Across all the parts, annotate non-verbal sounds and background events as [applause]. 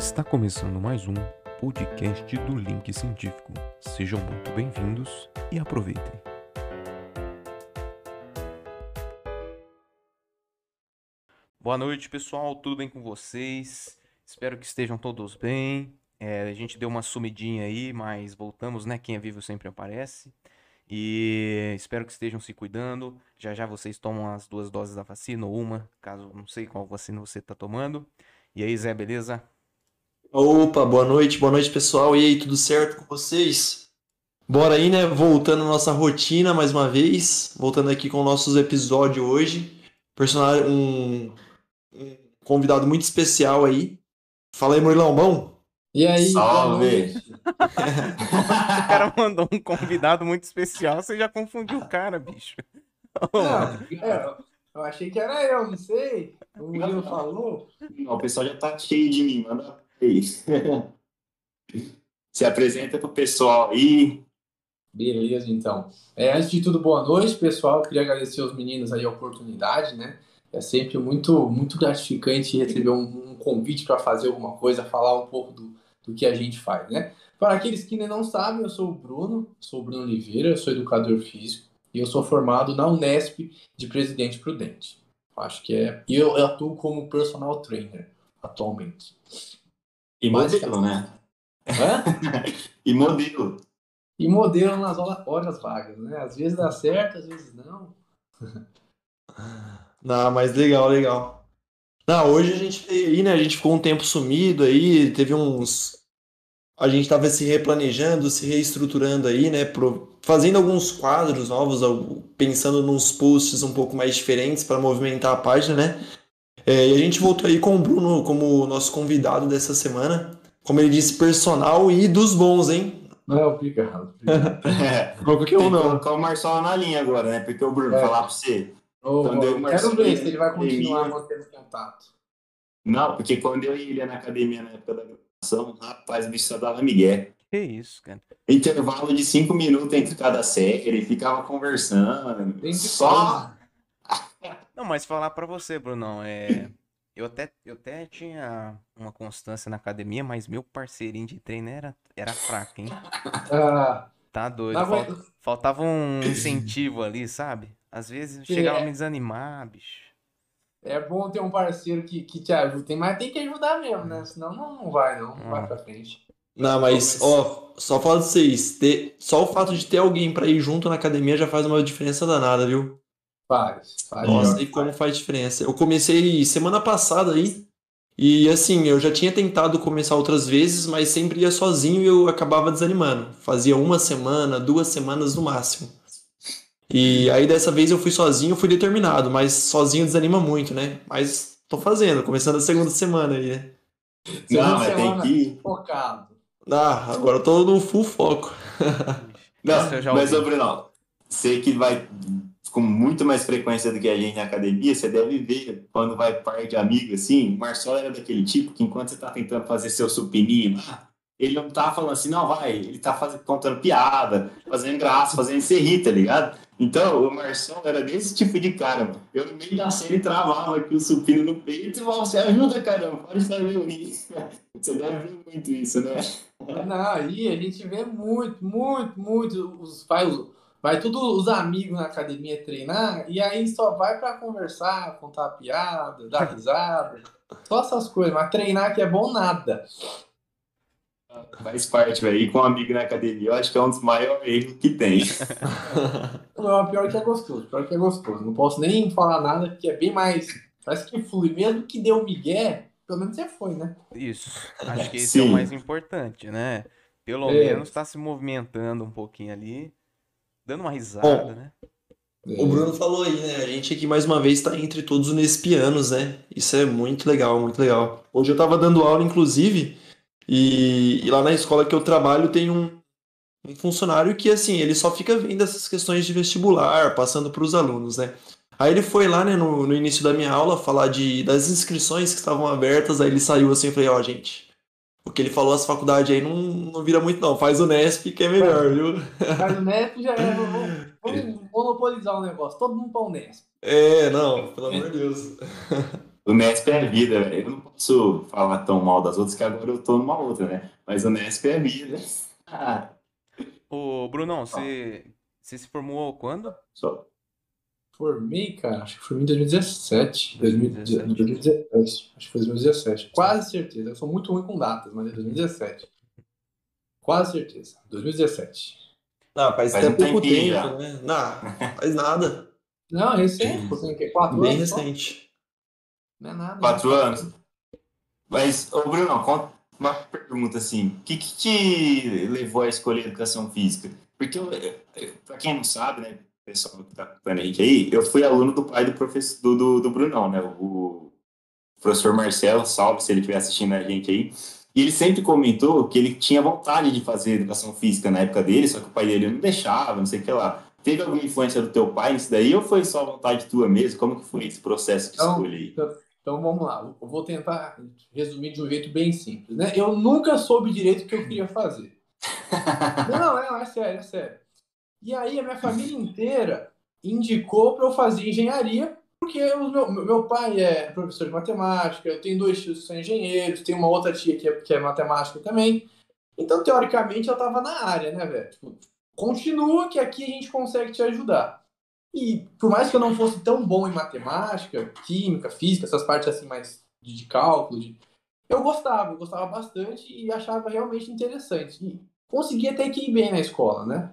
Está começando mais um podcast do Link Científico. Sejam muito bem-vindos e aproveitem. Boa noite, pessoal. Tudo bem com vocês? Espero que estejam todos bem. É, a gente deu uma sumidinha aí, mas voltamos, né? Quem é vivo sempre aparece. E espero que estejam se cuidando. Já já vocês tomam as duas doses da vacina ou uma, caso não sei qual vacina você está tomando. E aí, Zé, beleza? Opa, boa noite, boa noite pessoal. E aí, tudo certo com vocês? Bora aí, né? Voltando à nossa rotina mais uma vez. Voltando aqui com nossos episódios hoje. Personagem, um, um convidado muito especial aí. Fala aí, Murilão, bom? E aí, Salve! [laughs] O cara mandou um convidado muito especial, você já confundiu o cara, bicho. Não, é, eu achei que era eu, não sei. O Murilo falou. Não, o pessoal já tá cheio de mim, manda aí. [laughs] Se apresenta pro pessoal aí. Beleza, então. É, antes de tudo, boa noite, pessoal. Queria agradecer aos meninos aí a oportunidade, né? É sempre muito, muito gratificante receber um, um convite para fazer alguma coisa, falar um pouco do, do que a gente faz, né? Para aqueles que ainda não sabem, eu sou o Bruno, sou o Bruno Oliveira, sou educador físico e eu sou formado na Unesp de Presidente Prudente. Acho que é. E eu, eu atuo como personal trainer atualmente. E modelo, né? Hã? [laughs] E modelo. E modelo nas horas, vagas, né? Às vezes dá certo, às vezes não. [laughs] Não, mas legal, legal. Não, hoje a gente veio aí, né? A gente ficou um tempo sumido aí, teve uns. A gente tava se replanejando, se reestruturando aí, né? pro- Fazendo alguns quadros novos, pensando nos posts um pouco mais diferentes para movimentar a página, né? É, e a gente voltou aí com o Bruno como nosso convidado dessa semana. Como ele disse, personal e dos bons, hein? Não, obrigado. obrigado. [laughs] É, Não qualquer um, que não. colocar o Marcelo na linha agora, né? Porque o Bruno, É. falar pra você. Ô, Quando eu quero ver se ele vai continuar mantendo contato. Não, porque quando eu ia na academia na época da graduação, rapaz, o bicho só dava migué. Que isso, cara. Intervalo de cinco minutos entre cada série, ficava conversando. Tem que Só. Não, mas falar pra você, Brunão, é. [clears throat] Eu até, eu até tinha uma constância na academia, mas meu parceirinho de treino era, era fraco, hein? Ah, Tá doido. aguento. faltava um incentivo ali, sabe? Às vezes chegava a me desanimar, bicho. É bom ter um parceiro que, que te ajude, mas tem que ajudar mesmo, né? Senão não, não vai, não. Não vai pra frente. Não, mas, ó, só fala de vocês, ter, só o fato de ter alguém pra ir junto na academia já faz uma diferença danada, viu? Faz, faz. Nossa, e como faz diferença. Eu comecei semana passada aí, e assim, eu já tinha tentado começar outras vezes, mas sempre ia sozinho e eu acabava desanimando. Fazia uma semana, duas semanas no máximo. E aí dessa vez eu fui sozinho, fui determinado, mas sozinho desanima muito, né? Mas tô fazendo, começando a segunda semana aí, né? Não, mas tem que. Focado. Ah, agora eu tô no full foco. Não, mas, ô Bruno, você que vai com muito mais frequência do que a gente na academia, você deve ver quando vai par de amigos assim. O Marcelo era daquele tipo que enquanto você tá tentando fazer seu supininho ele não tá falando assim, não, vai, ele tá fazendo, contando piada, fazendo graça, fazendo rir, tá ligado? Então, o Marcelo era desse tipo de cara, mano. Eu no meio da série travava aqui o supino no peito e falava, você ajuda, caramba, pode fazer rir. [laughs] Você deve ver muito isso, né? Não, aí a gente vê muito, muito, muito. Os, vai, os- vai tudo os amigos na academia treinar e aí só vai pra conversar, contar piada, dar [laughs] risada. Só essas coisas, mas treinar que é bom nada. Faz parte, velho. Ir com um amigo na academia, eu acho que é um dos maiores erros que tem. [laughs] Não, pior que é gostoso, pior que é gostoso. Não posso nem falar nada, porque é bem mais. Parece que flui. Mesmo que deu migué, pelo menos você foi, né? Isso. Acho que esse é o Sim. mais importante, né? Pelo É. menos tá se movimentando um pouquinho ali, dando uma risada, Bom. né? O Bruno falou aí, né? A gente aqui mais uma vez está entre todos os Nespianos, né? Isso é muito legal, muito legal. Hoje eu estava dando aula, inclusive, e, e lá na escola que eu trabalho tem um, um funcionário que, assim, ele só fica vendo essas questões de vestibular, passando para os alunos, né? Aí ele foi lá, né, no, no início da minha aula, falar de, das inscrições que estavam abertas, aí ele saiu assim, eu falei, ó, gente, o que ele falou, as faculdades aí não, não vira muito não, faz o Nesp que é melhor, viu? Mas o Nesp já é. Vamos, vamos monopolizar o negócio. Todo mundo pra o Nesp. É, não, pelo amor de Deus. [laughs] O Nesp é vida, velho. Eu não posso falar tão mal das outras, que agora eu tô numa outra, né? Mas o Nesp é vida. Ah, Ô, Brunão, você, você se formou quando? só. Formei, cara, acho que formei em 2017. 2017. 2017. Acho que foi 2017. Quase certeza. Eu sou muito ruim com datas, mas é 2017. Quase certeza. 2017. Ah, faz, Faz até um pouco tempinho tempo, já. né? Não, faz nada. Não, recente. Pô, tem o quê? Quatro Bem anos? só? recente. Não é nada. Quatro anos. Mas, ô Bruno, conta uma pergunta assim: o que, que te levou a escolher educação física? Porque, eu, eu- pra quem não sabe, né, pessoal que tá acompanhando a gente aí, eu fui aluno do pai do professor do, do, do Brunão, né? O professor Marcelo, salve se ele estiver assistindo a gente aí. E ele sempre comentou que ele tinha vontade de fazer educação física na época dele, só que o pai dele não deixava, não sei o que lá. Teve alguma influência do teu pai nisso daí ou foi só vontade tua mesmo? Como que foi esse processo de Não. escolha aí? Então vamos lá. Eu vou tentar resumir de um jeito bem simples, né? Eu nunca soube direito o que eu queria fazer. [laughs] Não, não, é sério, é sério. E aí a minha família inteira indicou para eu fazer engenharia, porque o meu, meu pai é professor de matemática, eu tenho dois tios que são engenheiros, tenho uma outra tia que é, que é matemática também. Então, teoricamente, eu estava na área, né, velho? Tipo, continua que aqui a gente consegue te ajudar. E por mais que eu não fosse tão bom em matemática, química, física, essas partes assim mais de, cálculo, de... eu gostava, eu gostava bastante e achava realmente interessante. E consegui até que ir bem na escola, né?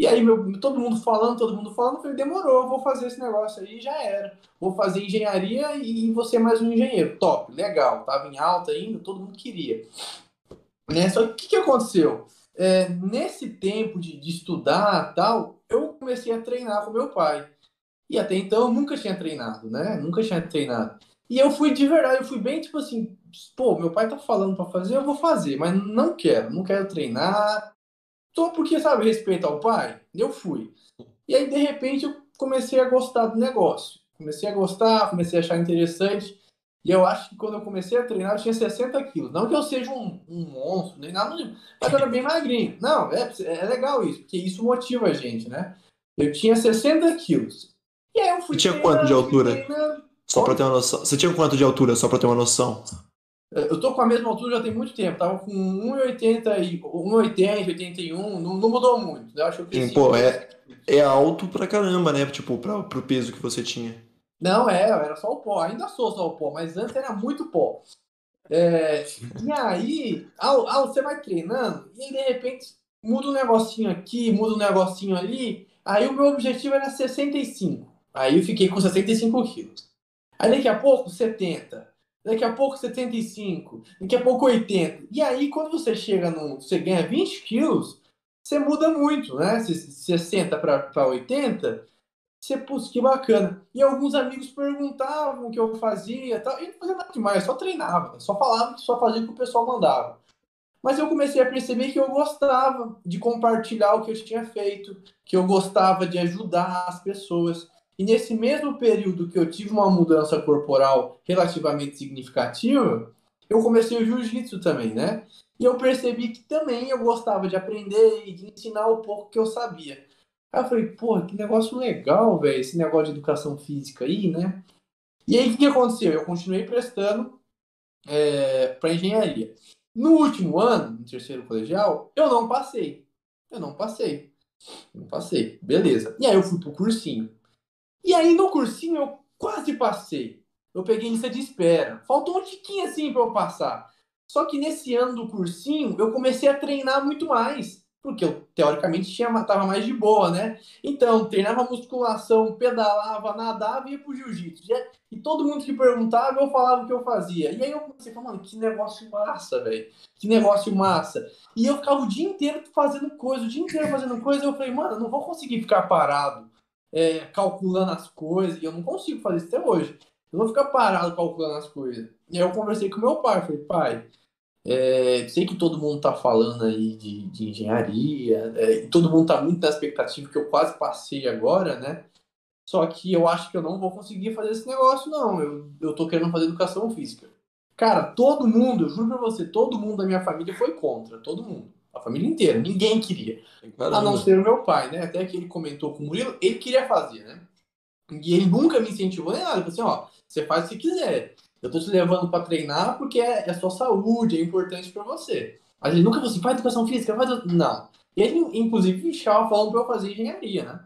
E aí, meu, todo mundo falando, todo mundo falando, eu falei, demorou, vou fazer esse negócio aí, já era. Vou fazer engenharia e você mais um engenheiro. Top, legal, tava em alta ainda, todo mundo queria. Né? Só que o que, que aconteceu? É, nesse tempo de, de estudar tal, eu comecei a treinar com meu pai. E até então eu nunca tinha treinado, né? Nunca tinha treinado. E eu fui de verdade, eu fui bem tipo assim, pô, meu pai tá falando pra fazer, eu vou fazer, mas não quero, não quero treinar. Só porque, sabe, respeito ao pai, eu fui. E aí, de repente, eu comecei a gostar do negócio. Comecei a gostar, comecei a achar interessante. E eu acho que quando eu comecei a treinar, eu tinha 60 quilos. Não que eu seja um, um monstro, nem nada, mas eu era bem magrinho. Não, é, é legal isso, porque isso motiva a gente, né? Eu tinha 60 quilos. E aí eu fui E tinha quanto de altura? Só pra ter uma noção. Você tinha quanto de altura, só pra ter uma noção? Eu tô com a mesma altura já tem muito tempo. Tava com 1,80 e 1,80, 81, não, não mudou muito. Eu acho que eu cresci Sim, pô, é- É alto pra caramba, né? Tipo, pra, pro peso que você tinha. Não, é, era só o pó. Ainda sou só o pó, mas antes era muito pó. É, e aí, ao, ao- você vai treinando, e aí, de repente muda um negocinho aqui, muda um negocinho ali. Aí o meu objetivo era 65. Aí eu fiquei com 65 quilos. Aí daqui a pouco, 70. Daqui a pouco, 75. Daqui a pouco, 80. E aí, quando você chega no. Você ganha 20 quilos, você muda muito, né? Se- 60 para 80, você, putz, que bacana. E alguns amigos perguntavam o que eu fazia tal. Eu não fazia nada demais, só treinava. Só falava só fazia o que o pessoal mandava. Mas eu comecei a perceber que eu gostava de compartilhar o que eu tinha feito, que eu gostava de ajudar as pessoas. E nesse mesmo período que eu tive uma mudança corporal relativamente significativa, eu comecei o jiu-jitsu também, né? E eu percebi que também eu gostava de aprender e de ensinar o pouco que eu sabia. Aí eu falei, porra, que negócio legal, velho, esse negócio de educação física aí, né? E aí o que aconteceu? Eu continuei prestando é, para engenharia. No último ano, no terceiro colegial, eu não passei. Eu não passei. Não passei. Beleza. E aí eu fui pro cursinho. E aí no cursinho eu quase passei. Eu peguei lista de espera. Faltou um tiquinho assim para eu passar. Só que nesse ano do cursinho eu comecei a treinar muito mais. Porque eu, teoricamente, tinha, tava mais de boa, né? Então, treinava musculação, pedalava, nadava e ia pro jiu-jitsu. Já- E todo mundo que perguntava, eu falava o que eu fazia. E aí eu comecei a falar, mano, que negócio massa, velho. Que negócio massa. E eu ficava o dia inteiro fazendo coisa, o dia inteiro fazendo coisa. E eu falei, mano, eu não vou conseguir ficar parado é, calculando as coisas. E eu não consigo fazer isso até hoje. Eu não vou ficar parado calculando as coisas. E aí eu conversei com meu pai. Falei, pai, é, sei que todo mundo tá falando aí de, de engenharia. é, todo mundo tá muito na expectativa que eu quase passei agora, né? Só que eu acho que eu não vou conseguir fazer esse negócio, não. Eu, eu tô querendo fazer educação física. Cara, todo mundo, eu juro pra você, todo mundo da minha família foi contra. Todo mundo. A família inteira. Ninguém queria. A não Caramba. ser o meu pai, né? Até que ele comentou com o Murilo, ele queria fazer, né? E ele nunca me incentivou nem nada. Ele falou assim, ó, você faz se quiser. Eu tô te levando para treinar porque é, é sua saúde, é importante para você. A gente nunca falou assim, faz educação física, faz. Não. E ele, inclusive, estava falando para eu fazer engenharia, né?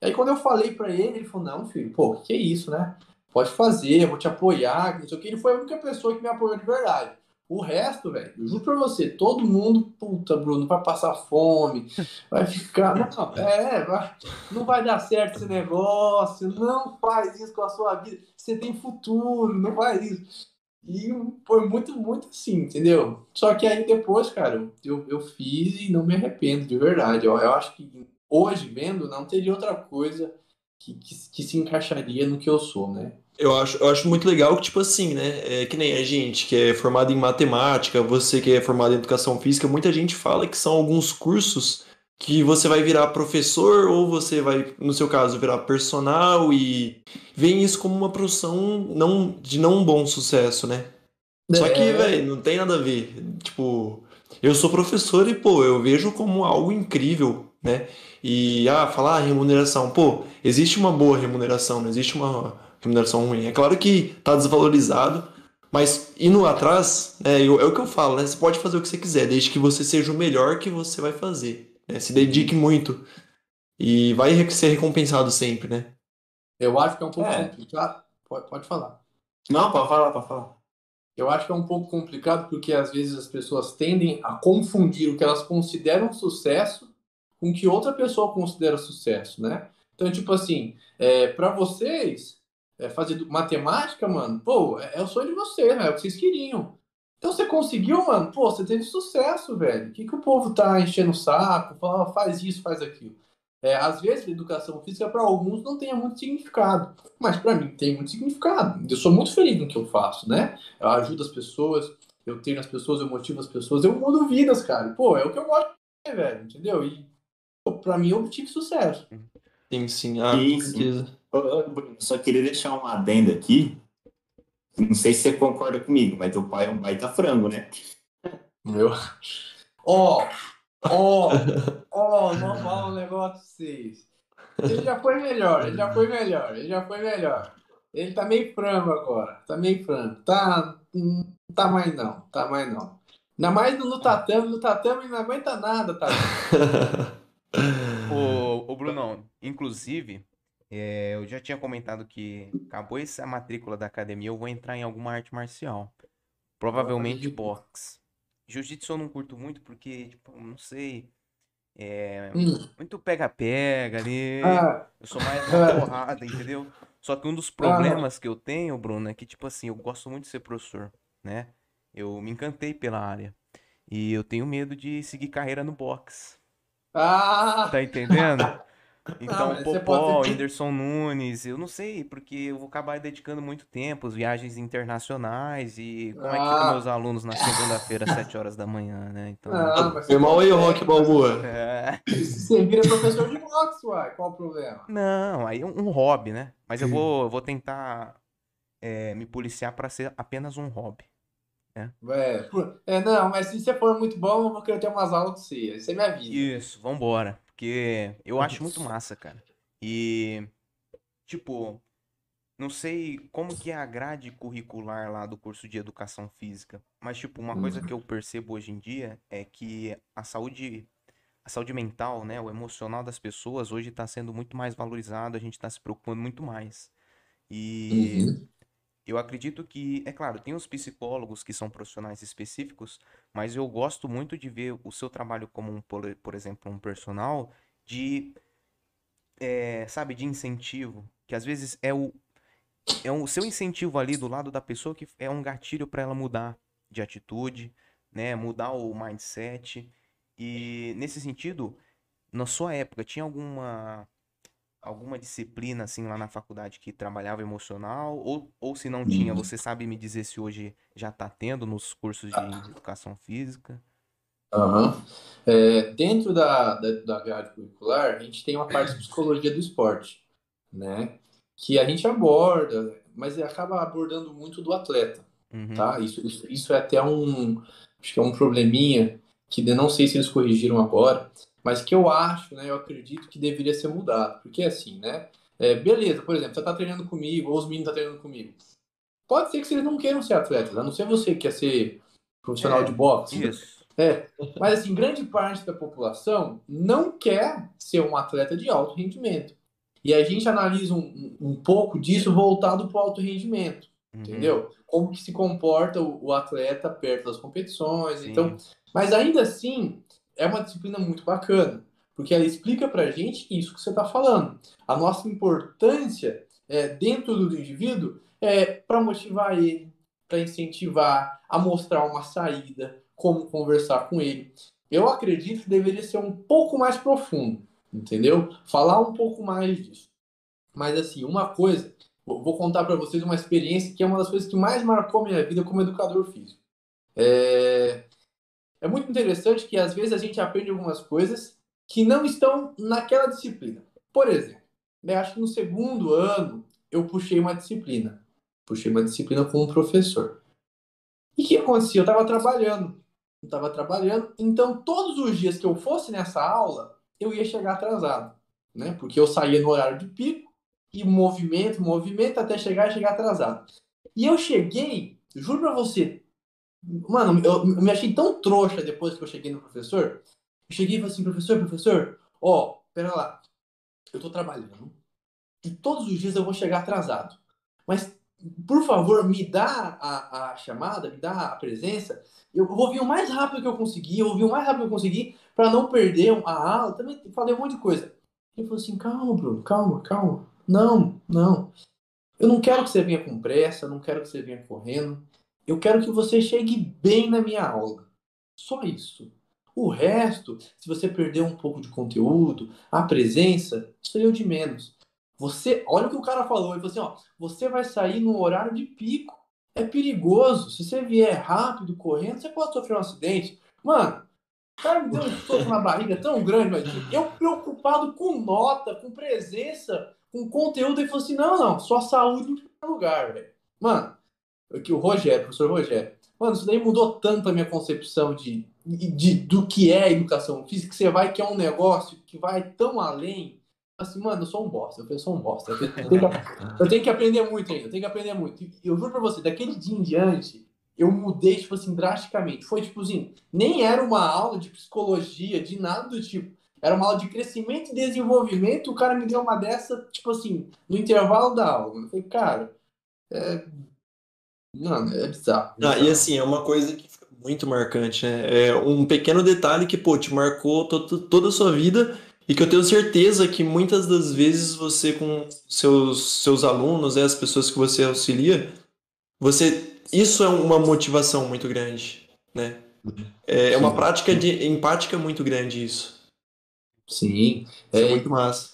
E aí, quando eu falei para ele, ele falou: Não, filho, pô, que é isso, né? Pode fazer, eu vou te apoiar, não sei o que. Ele foi a única pessoa que me apoiou de verdade. O resto, velho, eu juro pra você, todo mundo, puta, Bruno, vai passar fome, [laughs] vai ficar. Não, é, vai, não vai dar certo esse negócio, não faz isso com a sua vida. Você tem futuro, não faz isso. E foi muito, muito assim, entendeu? Só que aí depois, cara, eu, eu fiz e não me arrependo, de verdade. Eu, eu acho que hoje, vendo, não teria outra coisa que, que, que, se encaixaria no que eu sou, né? Eu acho, eu acho muito legal que, tipo assim, né? É que nem a gente que é formado em matemática, você que é formado em educação física, muita gente fala que são alguns cursos que você vai virar professor ou você vai, no seu caso, virar personal e vem isso como uma profissão não, de não bom sucesso, né? É. Só que, é. velho, não tem nada a ver. Tipo, eu sou professor e, pô, eu vejo como algo incrível, né? E, ah, falar remuneração, pô, existe uma boa remuneração, não existe uma remuneração ruim. É claro que tá desvalorizado, mas indo atrás, é, é o que eu falo, né? Você pode fazer o que você quiser, desde que você seja o melhor que você vai fazer. Né? Se dedique muito. E vai ser recompensado sempre, né? Eu acho que é um pouco é. complicado. Pode, pode falar. Não, pode falar, pode falar. Eu acho que é um pouco complicado porque às vezes as pessoas tendem a confundir o que elas consideram sucesso com o que outra pessoa considera sucesso, né? Então, tipo assim, é, para vocês, é, fazer matemática, mano, pô, é, é o sonho de vocês, né? É o que vocês queriam. Então você conseguiu, mano, pô, você teve sucesso, velho. O que, que o povo tá enchendo o saco, falando, faz isso, faz aquilo. É, às vezes, a educação física para alguns não tenha muito significado, mas para mim tem muito significado. Eu sou muito feliz no que eu faço, né? Eu ajudo as pessoas, eu treino as pessoas, eu motivo as pessoas, eu mudo vidas, cara. Pô, é o que eu gosto de fazer, velho, entendeu? E para mim eu obtive sucesso. Sim, sim, ah, sim, sim. Só queria deixar um adendo aqui, não sei se você concorda comigo, mas teu pai é um baita frango, né? Meu. Ó, ó, ó, não fala um negócio pra vocês. Ele já foi melhor, ele já foi melhor, ele já foi melhor. Ele tá meio frango agora, tá meio frango. Tá, não tá mais não, tá mais não. Ainda mais no tatame, no tatame não aguenta nada, tá? ô, ô, Brunão, inclusive, é, eu já tinha comentado que acabou essa matrícula da academia, eu vou entrar em alguma arte marcial. Provavelmente boxe. Jiu-jitsu eu não curto muito porque, tipo, não sei. É, hum. muito pega-pega ali. Ah. Eu sou mais uma [laughs] porrada, entendeu? Só que um dos problemas ah. que eu tenho, Bruno, é que, tipo assim, eu gosto muito de ser professor, né? Eu me encantei pela área. E eu tenho medo de seguir carreira no boxe. Ah! Tá entendendo? [laughs] Então, ah, Popó, Whindersson Nunes, eu não sei, porque eu vou acabar dedicando muito tempo às viagens internacionais e como ah. é que ficam ah. meus alunos na segunda-feira, às 7 horas da manhã, né? Então. Ah, mas Irmão aí, o Rock Balboa. É. [laughs] Você vira professor de boxe, uai, qual o problema? Não, aí é um, hobby, né? Mas eu vou, eu vou tentar é, me policiar para ser apenas um hobby. É. É, é, não, mas se você for muito bom, eu vou querer ter umas aulas com você. Você me avisa. Isso, vambora. Porque eu acho muito massa, cara. E, tipo, não sei como que é a grade curricular lá do curso de educação física, mas, tipo, uma coisa que eu percebo hoje em dia é que a saúde, a saúde mental, né, o emocional das pessoas hoje está sendo muito mais valorizado, a gente está se preocupando muito mais. E uhum. eu acredito que, é claro, tem os psicólogos que são profissionais específicos, mas eu gosto muito de ver o seu trabalho como, um, por, exemplo, um personal, de, é, sabe, de incentivo, que às vezes é o, é o seu incentivo ali do lado da pessoa que é um gatilho para ela mudar de atitude, né, mudar o mindset. E nesse sentido, na sua época, tinha alguma alguma disciplina assim lá na faculdade que trabalhava emocional ou, ou se não tinha, você sabe me dizer se hoje já está tendo nos cursos de educação física? Uhum. É, dentro da, da, da grade curricular, a gente tem uma parte de psicologia do esporte, né? Que a gente aborda, mas acaba abordando muito do atleta, uhum. tá? Isso, isso, isso, é até um, acho que é um probleminha que não sei se eles corrigiram agora, mas que eu acho, né, eu acredito que deveria ser mudado. Porque assim, né, é, beleza, por exemplo, você está treinando comigo, ou os meninos estão tá treinando comigo. Pode ser que vocês não queiram ser atletas, a não ser você que quer ser profissional É, de boxe. Isso. É, mas assim, grande parte da população não quer ser um atleta de alto rendimento. E a gente analisa um, um pouco disso voltado para o alto rendimento, Uhum. entendeu? Como que se comporta o, o atleta perto das competições. Sim. Então, mas ainda assim, é uma disciplina muito bacana, porque ela explica pra gente isso que você está falando. A nossa importância é, dentro do indivíduo é para motivar ele, para incentivar, a mostrar uma saída, como conversar com ele. Eu acredito que deveria ser um pouco mais profundo, entendeu? Falar um pouco mais disso. Mas assim, uma coisa, vou vou contar para vocês uma experiência que é uma das coisas que mais marcou minha vida como educador físico. É, é muito interessante que às vezes a gente aprende algumas coisas que não estão naquela disciplina. Por exemplo, eu acho que no segundo ano eu puxei uma disciplina. Puxei uma disciplina com um professor. E o que acontecia? Eu estava trabalhando. Eu estava trabalhando. Então, todos os dias que eu fosse nessa aula, eu ia chegar atrasado. Né? Porque eu saía no horário de pico e movimento, movimento, até chegar e chegar atrasado. E eu cheguei, juro pra você, mano, eu, eu me achei tão trouxa depois que eu cheguei no professor. Eu cheguei e falei assim, professor, professor, ó, pera lá, eu tô trabalhando e todos os dias eu vou chegar atrasado. Mas, por favor, me dá a, a chamada, me dá a presença. Eu vou vir o mais rápido que eu conseguir, eu vou vir o mais rápido que eu conseguir para não perder a aula. Também falei um monte de coisa. Ele falou assim, calma, Bruno, calma, calma. Não, não. Eu não quero que você venha com pressa, eu não quero que você venha correndo. Eu quero que você chegue bem na minha aula. Só isso. O resto, se você perder um pouco de conteúdo, a presença, aí é o de menos. Você, olha o que o cara falou, ele falou assim, ó, você vai sair no horário de pico. É perigoso. Se você vier rápido, correndo, você pode sofrer um acidente. Mano, o cara me deu um soco na barriga tão grande, mas eu preocupado com nota, com presença, com conteúdo, ele falou assim, não, não, sua saúde em primeiro lugar, velho. Mano, aqui o Rogério, o professor Rogério, mano, isso daí mudou tanto a minha concepção de, de, do que é educação física, que você vai que é um negócio que vai tão além. Assim, mano, eu sou um bosta, eu sou um bosta. Eu tenho, que, [laughs] eu tenho que aprender muito ainda, eu tenho que aprender muito. E eu juro pra você, daquele dia em diante, eu mudei, tipo assim, drasticamente. Foi tipo assim, nem era uma aula de psicologia, de nada do tipo. Era uma aula de crescimento e desenvolvimento. O cara me deu uma dessa, tipo assim, no intervalo da aula. Eu falei, cara, é. Mano, é bizarro. Ah, e assim, é uma coisa que fica muito marcante, né? É um pequeno detalhe que, pô, te marcou to toda a sua vida e que eu tenho certeza que muitas das vezes você, com seus, seus alunos, né, as pessoas que você auxilia, você. Isso é uma motivação muito grande, né? É, é uma prática de empática muito grande isso. Sim. Isso é, muito massa.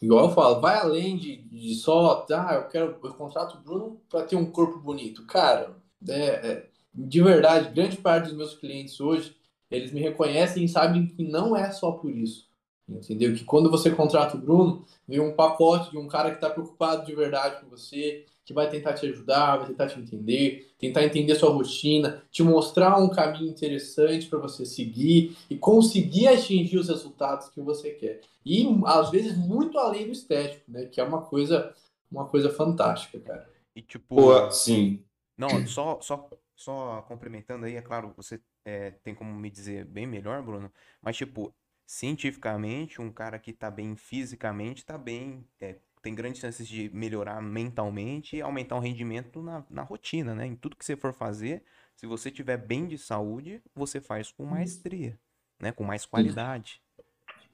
Igual eu falo, vai além de, de só, ah, eu quero, eu contrato o Bruno para ter um corpo bonito. Cara, é, é, de verdade, grande parte dos meus clientes hoje, eles me reconhecem e sabem que não é só por isso. Entendeu? Que quando você contrata o Bruno, vem um pacote de um cara que está preocupado de verdade com você, que vai tentar te ajudar, vai tentar te entender, tentar entender sua rotina, te mostrar um caminho interessante para você seguir e conseguir atingir os resultados que você quer. E às vezes muito além do estético, né? Que é uma coisa, uma coisa fantástica, cara. E tipo, Pô, sim. não, só, só, só complementando aí, é claro, você é, tem como me dizer bem melhor, Bruno, mas tipo, cientificamente, um cara que tá bem fisicamente, tá bem, é, tem grandes chances de melhorar mentalmente e aumentar o rendimento na, na rotina, né? Em tudo que você for fazer, se você tiver bem de saúde, você faz com maestria, né? Com mais qualidade.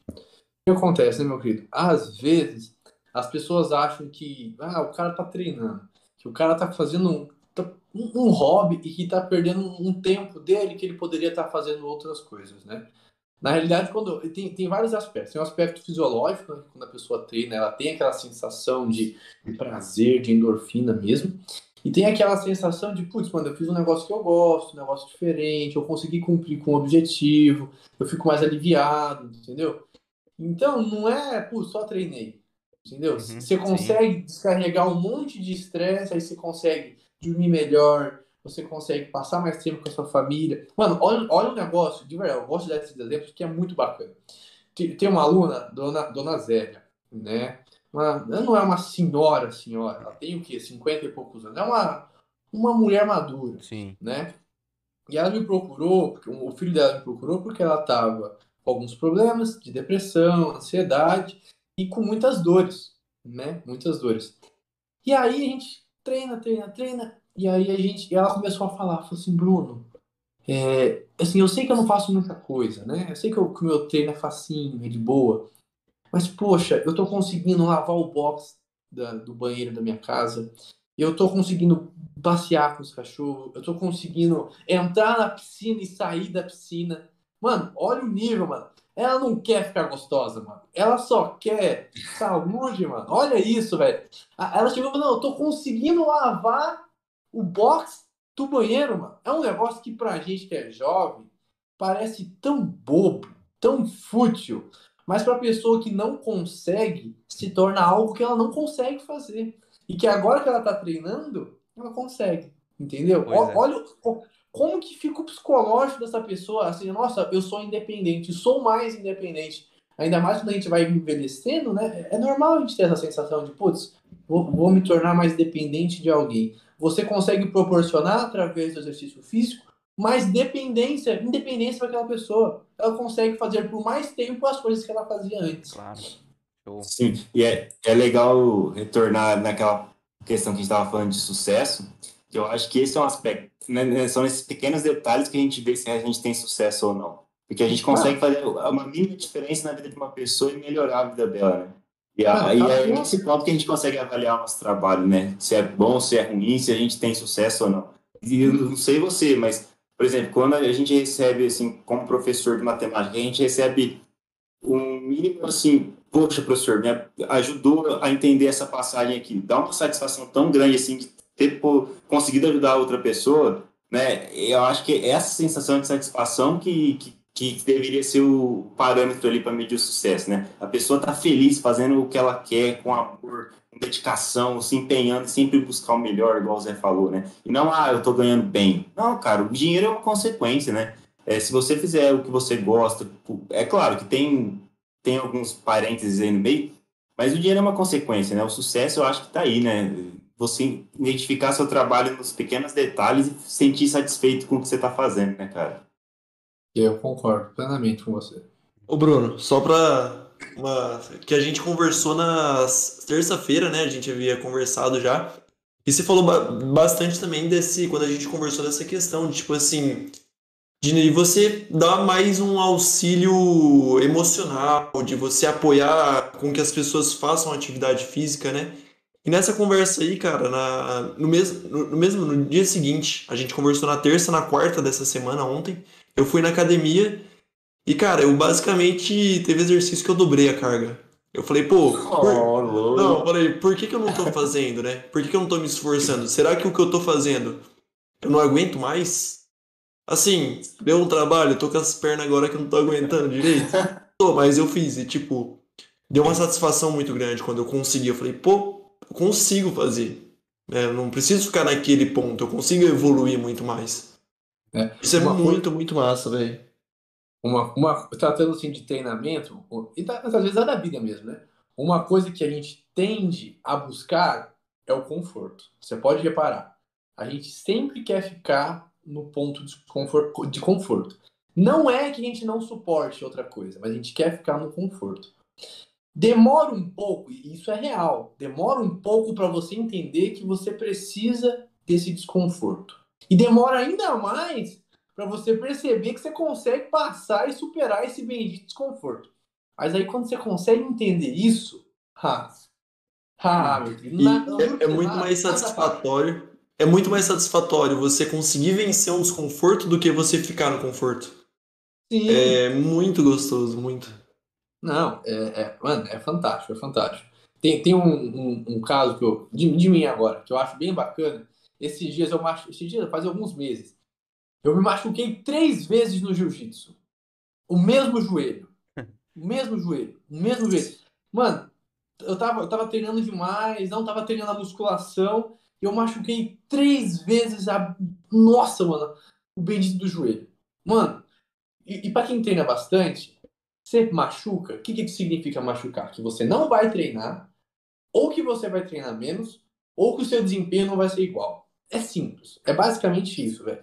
O que acontece, né, meu querido? Às vezes, as pessoas acham que ah, o cara tá treinando, que o cara tá fazendo um, tá, um, um hobby e que tá perdendo um tempo dele que ele poderia estar tá fazendo outras coisas, né? Na realidade, quando tem, tem vários aspectos. Tem o um aspecto fisiológico, né? quando a pessoa treina, ela tem aquela sensação de, de prazer, de endorfina mesmo. E tem aquela sensação de, putz, mano, eu fiz um negócio que eu gosto, um negócio diferente, eu consegui cumprir com o objetivo, eu fico mais aliviado, entendeu? Então, não é, putz, só treinei, entendeu? Uhum, você consegue sim. descarregar um monte de estresse, aí você consegue dormir melhor, você consegue passar mais tempo com a sua família. Mano, olha, olha um negócio, de verdade, eu gosto de dar esses exemplos que é muito bacana. Tem, uma aluna, dona, dona Zélia, né? Uma, ela não é uma senhora, senhora, ela tem o quê? 50 e poucos anos. É uma, uma mulher madura, Sim. né? E ela me procurou, porque o filho dela me procurou porque ela estava com alguns problemas de depressão, ansiedade e com muitas dores, né? Muitas dores. E aí a gente treina, treina, treina. E aí a gente, ela começou a falar, falou assim, Bruno, é, assim, eu sei que eu não faço muita coisa, né? Eu sei que o meu treino é facinho, é de boa. Mas, poxa, eu tô conseguindo lavar o box da, do banheiro da minha casa. Eu tô conseguindo passear com os cachorros. Eu tô conseguindo entrar na piscina e sair da piscina. Mano, olha o nível, mano. Ela não quer ficar gostosa, mano. Ela só quer saúde, mano. Olha isso, velho. Ela chegou e falou: não, eu tô conseguindo lavar o box do banheiro, mano. É um negócio que pra gente que é jovem parece tão bobo, tão fútil. Mas para a pessoa que não consegue, se torna algo que ela não consegue fazer. E que agora que ela está treinando, ela consegue. Entendeu? Pois é. Olha como que fica o psicológico dessa pessoa. Assim, nossa, eu sou independente, sou mais independente. Ainda mais quando a gente vai envelhecendo, né? É normal a gente ter essa sensação de, putz, vou, vou me tornar mais dependente de alguém. Você consegue proporcionar através do exercício físico mais dependência, independência para aquela pessoa. Ela consegue fazer por mais tempo as coisas que ela fazia antes. Claro. Show. Sim, e é, é legal retornar naquela questão que a gente estava falando de sucesso, que eu acho que esse é um aspecto, né, são esses pequenos detalhes que a gente vê se a gente tem sucesso ou não. Porque a gente consegue fazer uma mínima diferença na vida de uma pessoa e melhorar a vida dela, né? E, a, e tá é nesse ponto que a gente consegue avaliar o nosso trabalho, né? Se é bom, se é ruim, se a gente tem sucesso ou não. E eu não sei você, mas, por exemplo, quando a gente recebe, assim, como professor de matemática, a gente recebe um mínimo, assim, poxa, professor, me ajudou a entender essa passagem aqui. Dá uma satisfação tão grande, assim, de ter conseguido ajudar outra pessoa, né? Eu acho que é essa sensação de satisfação que, que, que deveria ser o parâmetro ali para medir o sucesso, né? A pessoa tá feliz fazendo o que ela quer, com amor, com dedicação, se empenhando, sempre buscar o melhor, igual o Zé falou, né? E não, ah, eu tô ganhando bem. Não, cara, o dinheiro é uma consequência, né? É, se você fizer o que você gosta, é claro que tem, tem alguns parênteses aí no meio, mas o dinheiro é uma consequência, né? O sucesso eu acho que tá aí, né? Você identificar seu trabalho nos pequenos detalhes e sentir satisfeito com o que você tá fazendo, né, cara? Eu concordo plenamente com você. Ô Bruno, só pra uma... que a gente conversou na terça-feira, né? A gente havia conversado já. E você falou ba- bastante também desse, quando a gente conversou dessa questão, de tipo assim, de você dar mais um auxílio emocional, de você apoiar com que as pessoas façam atividade física, né? E nessa conversa aí, cara, na, no, no, no mesmo no dia seguinte, a gente conversou na terça, na quarta dessa semana, ontem, eu fui na academia e, cara, eu basicamente teve exercício que eu dobrei a carga. Eu falei, pô, por- louco. não, eu falei, por que que eu não tô fazendo, né? Por que que eu não tô me esforçando? Será que o que eu tô fazendo eu não aguento mais? Assim, deu um trabalho, tô com as pernas agora que eu não tô aguentando direito. [laughs] Tô, mas eu fiz e, tipo, deu uma satisfação muito grande quando eu consegui. Eu falei, pô, eu consigo fazer. né? Eu não preciso ficar naquele ponto, eu consigo evoluir muito mais. É, Isso é uma coisa- muito, muito massa, velho. uma, uma tratando assim de treinamento, e tá- às vezes é da vida mesmo, né? Uma coisa que a gente tende a buscar é o conforto. Você pode reparar, a gente sempre quer ficar no ponto de conforto, de conforto. Não é que a gente não suporte outra coisa, mas a gente quer ficar no conforto. Demora um pouco, e isso é real, demora um pouco para você entender que você precisa desse desconforto. E demora ainda mais para você perceber que você consegue passar e superar esse bendito desconforto. Mas aí quando você consegue entender isso, meu nada- é, é muito nada- mais nada satisfatório. É muito mais satisfatório você conseguir vencer um desconforto do que você ficar no conforto. Sim. É muito gostoso, muito. Não, é, é- mano, é fantástico, é fantástico. Tem, tem um, um, um caso que eu, de, de mim agora, que eu acho bem bacana. Esses dias eu machu, esses dias, faz alguns meses, eu me machuquei três vezes no jiu-jitsu. O mesmo joelho. [laughs] O mesmo joelho. O mesmo joelho. Mano, eu tava, eu tava treinando demais, não tava treinando a musculação, e eu machuquei três vezes a. Nossa, mano, o bendito do joelho. Mano, e, e para quem treina bastante, você machuca, o que, que significa machucar? Que você não vai treinar, ou que você vai treinar menos, ou que o seu desempenho não vai ser igual. É simples. É basicamente isso, velho.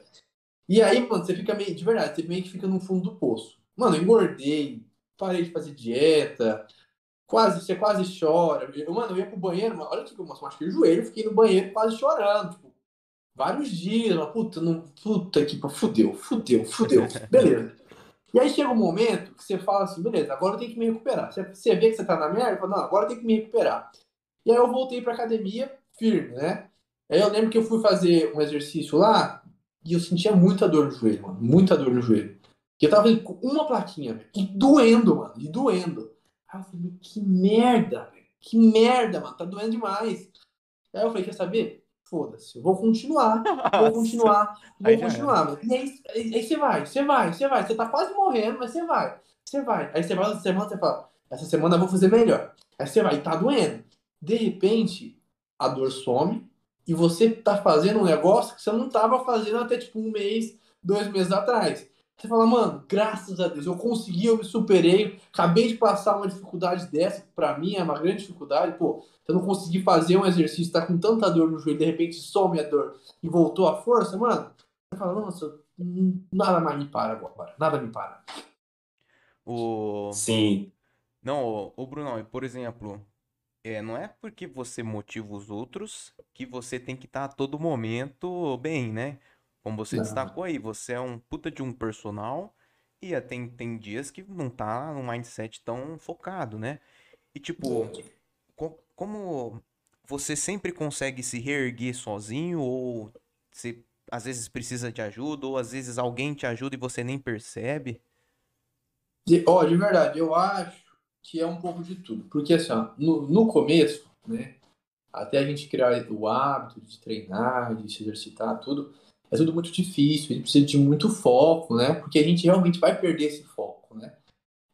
E aí, mano, você fica meio. De verdade, você meio que fica no fundo do poço. Mano, eu engordei, parei de fazer dieta, quase, você quase chora. Eu, mano, eu ia pro banheiro, mano, olha que eu machuquei o joelho, fiquei no banheiro quase chorando, tipo, vários dias, mas, puta, não, puta que fudeu, fudeu, fudeu, [laughs] beleza. E aí chega um momento que você fala assim, beleza, agora eu tenho que me recuperar. Você, você vê que você tá na merda, fala, não, agora eu tenho que me recuperar. E aí eu voltei pra academia firme, né? Aí eu lembro que eu fui fazer um exercício lá e eu sentia muita dor no joelho, mano, muita dor no joelho. E eu tava fazendo com uma plaquinha, e doendo, mano, e doendo. Aí eu falei, que merda, que merda, mano, tá doendo demais. Aí eu falei, quer saber? Foda-se, eu vou continuar, [laughs] vou continuar, vou continuar. Mano. E aí, aí, você vai, você vai, você vai. Você tá quase morrendo, mas você vai, você vai. Aí você vai essa semana, você fala, essa semana eu vou fazer melhor. Aí você vai, e tá doendo. De repente, a dor some e você tá fazendo um negócio que você não tava fazendo até tipo um mês, dois meses atrás. Você fala, mano, graças a Deus, eu consegui, eu me superei, acabei de passar uma dificuldade dessa, que pra mim é uma grande dificuldade, pô, eu não consegui fazer um exercício, tá com tanta dor no joelho, de repente some a dor e voltou a força, mano, você fala, nossa, nada mais me para agora, nada me para. O... Sim. Não, o Bruno, por exemplo, é, não é porque você motiva os outros que você tem que estar tá a todo momento bem, né? Como você não. destacou aí, você é um puta de um personal e tem, tem dias que não tá no mindset tão focado, né? E tipo, co como você sempre consegue se reerguer sozinho ou você às vezes precisa de ajuda ou às vezes alguém te ajuda e você nem percebe? Ó, de verdade, eu acho que é um pouco de tudo. Porque assim, ó, no, no começo, né, até a gente criar o hábito de treinar, de se exercitar, tudo, é tudo muito difícil, a gente precisa de muito foco, né? Porque a gente realmente vai perder esse foco, né?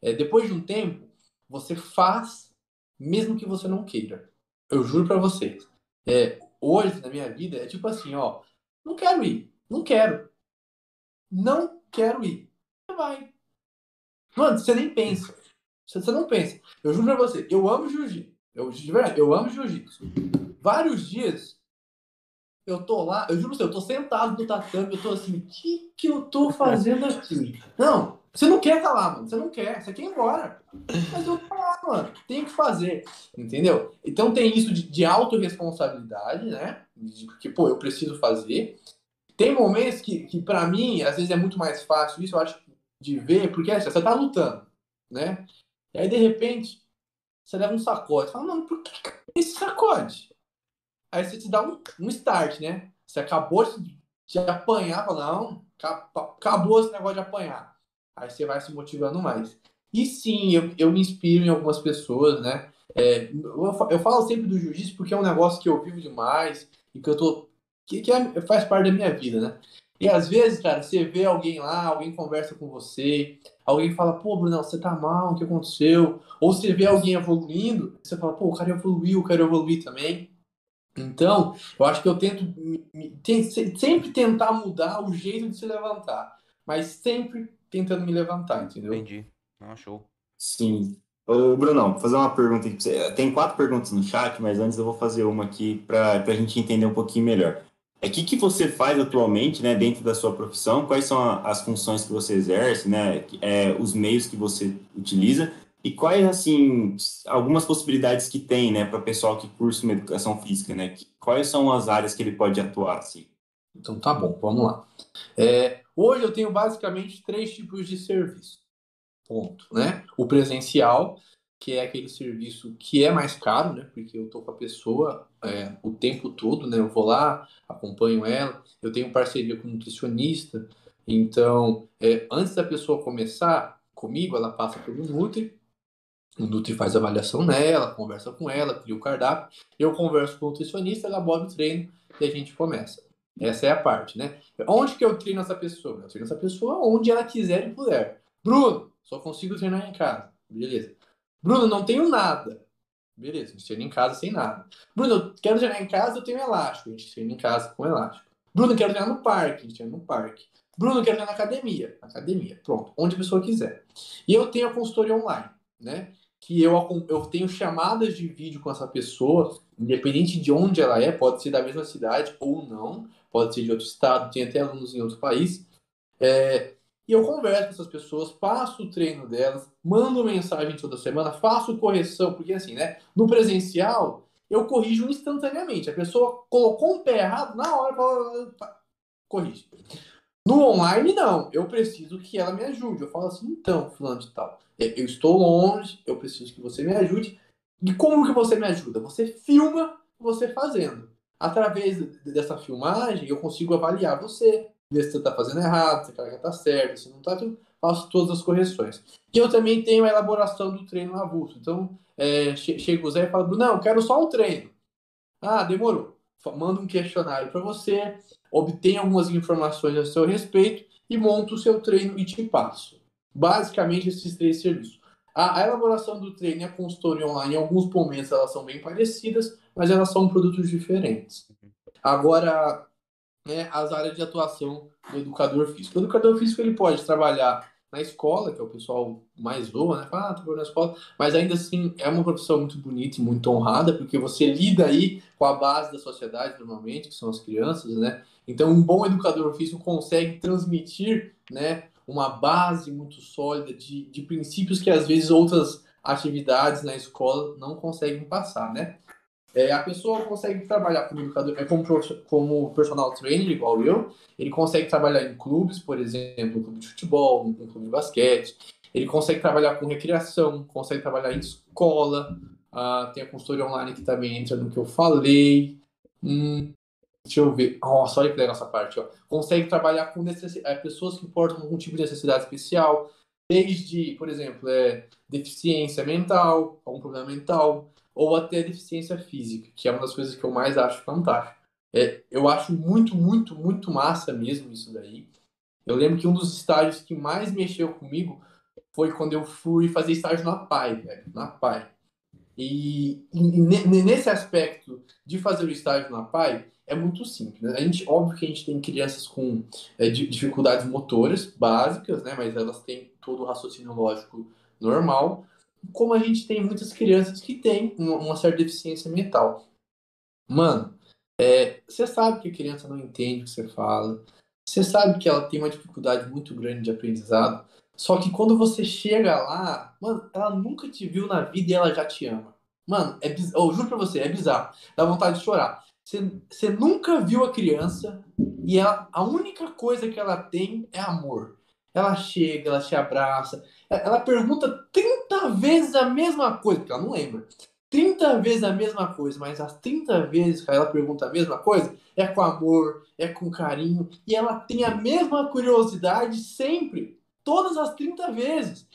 É, depois de um tempo, você faz mesmo que você não queira. Eu juro para vocês. É, hoje, na minha vida, é tipo assim, ó, não quero ir, não quero. Não quero ir. Você vai. Mano, você nem pensa. Você, você não pensa. Eu juro pra você, eu amo jiu-jitsu. Eu, de verdade, eu amo jiu-jitsu. Vários dias eu tô lá, eu juro pra você, eu tô sentado no tatame, eu tô assim, o que que eu tô fazendo aqui? Não, você não quer lá, mano, você não quer, você quer ir embora. Mas eu tô lá, mano, tenho que fazer, entendeu? Então tem isso de, de autorresponsabilidade, né? De, porque, pô, eu preciso fazer. Tem momentos que, que para mim, às vezes é muito mais fácil isso, eu acho, de ver, porque assim, você tá lutando, né? E aí, de repente, você leva um sacode. Você fala, não, por que esse sacode? Aí você te dá um, um start, né? Você acabou de, de apanhar, fala, não, acabou esse negócio de apanhar. Aí você vai se motivando mais. E sim, eu, eu me inspiro em algumas pessoas, né? É, eu, eu falo sempre do jiu-jitsu porque é um negócio que eu vivo demais e que eu tô. que, que é, faz parte da minha vida, né? E às vezes, cara, você vê alguém lá, alguém conversa com você, alguém fala, pô, Bruno, você tá mal, o que aconteceu? Ou você vê alguém evoluindo, você fala, pô, o cara evoluiu, eu quero evoluir também. Então, eu acho que eu tento sempre tentar mudar o jeito de se levantar, mas sempre tentando me levantar, entendeu? Entendi. Ah, show. Sim. Ô, Brunão, vou fazer uma pergunta aqui pra você. Tem quatro perguntas no chat, mas antes eu vou fazer uma aqui para a gente entender um pouquinho melhor. É que, que você faz atualmente, né, dentro da sua profissão? Quais são a, as funções que você exerce, né, é, os meios que você utiliza e quais, assim, algumas possibilidades que tem, né, para o pessoal que cursa uma educação física, né? Quais são as áreas que ele pode atuar, assim? Então tá bom, vamos lá. É, hoje eu tenho basicamente três tipos de serviço. Ponto, né? O presencial, que é aquele serviço que é mais caro, né? Porque eu tô com a pessoa é, o tempo todo, né? Eu vou lá, acompanho ela, eu tenho parceria com nutricionista, então é, antes da pessoa começar comigo, ela passa pelo Nutri, o Nutri faz avaliação nela, conversa com ela, cria o cardápio. Eu converso com o nutricionista, elaboro o treino e a gente começa. Essa é a parte, né? Onde que eu treino essa pessoa? Eu treino essa pessoa onde ela quiser e puder. Bruno, só consigo treinar em casa. Beleza. Bruno, não tenho nada. Beleza, a gente treina em casa sem nada. Bruno, quero treinar em casa, eu tenho elástico. A gente treina em casa com elástico. Bruno, quero treinar no parque. A gente treina no parque. Bruno, quero treinar na academia. Academia, pronto. Onde a pessoa quiser. E eu tenho a consultoria online, né? que eu, eu tenho chamadas de vídeo com essa pessoa, independente de onde ela é, pode ser da mesma cidade ou não, pode ser de outro estado, tem até alunos em outro país. É, e eu converso com essas pessoas, passo o treino delas, mando mensagem toda semana, faço correção, porque assim, né? No presencial, eu corrijo instantaneamente. A pessoa colocou um pé errado, na hora, fala, corrige. No online, não. Eu preciso que ela me ajude. Eu falo assim, então, fulano de tal, eu estou longe, eu preciso que você me ajude. E como que você me ajuda? Você filma você fazendo. Através dessa filmagem, eu consigo avaliar você, se você está fazendo errado, se a carga está certa, se não está, eu faço todas as correções. E eu também tenho a elaboração do treino avulso. Então, é, chega o Zé e fala, não, quero só o treino. Ah, demorou. Manda um questionário para você, obtém algumas informações a seu respeito e monta o seu treino e te passo. Basicamente, esses três serviços. A, a elaboração do treino e a consultoria online, em alguns momentos, elas são bem parecidas, mas elas são produtos diferentes. Agora, né, as áreas de atuação do educador físico. O educador físico ele pode trabalhar na escola, que é o pessoal mais doa, né? Fala, ah, tô na escola. Mas ainda assim, é uma profissão muito bonita e muito honrada, porque você lida aí com a base da sociedade, normalmente, que são as crianças, né? Então, um bom educador físico consegue transmitir, né? Uma base muito sólida de, de princípios que, às vezes, outras atividades na escola não conseguem passar, né? É, a pessoa consegue trabalhar como educador, é como, como personal trainer, igual eu. Ele consegue trabalhar em clubes, por exemplo, um clube de futebol, um clube de basquete. Ele consegue trabalhar com recreação, consegue trabalhar em escola. Uh, tem a consultoria online que também entra no que eu falei. Hum, deixa eu ver. Nossa, olha que legal essa parte. Ó. Consegue trabalhar com é, pessoas que portam algum tipo de necessidade especial, desde, por exemplo, é, deficiência mental, algum problema mental, ou até deficiência física, que é uma das coisas que eu mais acho fantástico. É, eu acho muito, muito, muito massa mesmo isso daí. Eu lembro que um dos estágios que mais mexeu comigo foi quando eu fui fazer estágio na PAI, velho, na PAI. E, e nesse aspecto de fazer o estágio na PAI, é muito simples. Né? A gente, óbvio que a gente tem crianças com é, dificuldades motoras básicas, né? Mas elas têm todo o raciocínio lógico normal como a gente tem muitas crianças que têm uma, certa deficiência mental. Mano, é, você sabe que a criança não entende o que você fala, você sabe que ela tem uma dificuldade muito grande de aprendizado, só que quando você chega lá, mano, ela nunca te viu na vida e ela já te ama. Mano, é biz... eu juro pra você, é bizarro. Dá vontade de chorar. Você, você nunca viu a criança e ela, a única coisa que ela tem é amor. Ela chega, ela te abraça, ela pergunta 30 vezes a mesma coisa, porque ela não lembra. 30 vezes a mesma coisa, mas as 30 vezes que ela pergunta a mesma coisa é com amor, é com carinho, e ela tem a mesma curiosidade sempre, todas as 30 vezes.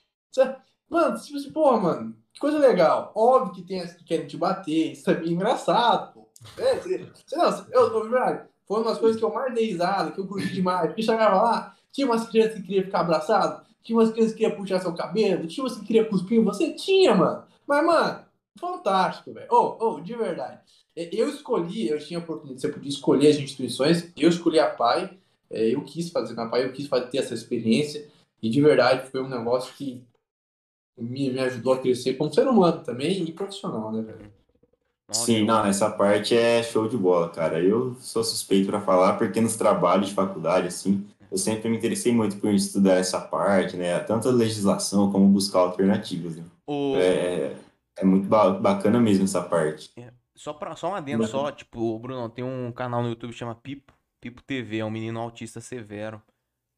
Mano, tipo assim, porra, mano, que coisa legal. Óbvio que tem as que querem te bater, isso é engraçado, pô. É, você, não, eu, eu, verdade, foi uma das coisas que eu mais dei risada, que eu curti demais, porque chegava lá, tinha umas crianças que queriam ficar abraçado, tinha umas crianças que queriam puxar seu cabelo, tinha umas que queriam cuspir você, tinha, mano. Mas, mano, fantástico, velho. Oh, oh, de verdade. Eu escolhi, eu tinha a oportunidade, você podia escolher as instituições, eu escolhi a PAI, é, eu quis fazer na PAI, eu quis fazer, ter essa experiência, e de verdade foi um negócio que me, me ajudou a crescer como ser humano também e profissional, né, velho? Sim, não, essa parte é show de bola, cara. Eu sou suspeito para falar, porque nos trabalhos de faculdade, assim, eu sempre me interessei muito por estudar essa parte, né? Tanto a legislação como buscar alternativas. Né? O... É, é muito bacana mesmo essa parte. É. Só, pra, só um adendo, só, tipo, Bruno, tem um canal no YouTube que chama Pipo, Pipo TV, é um menino autista severo.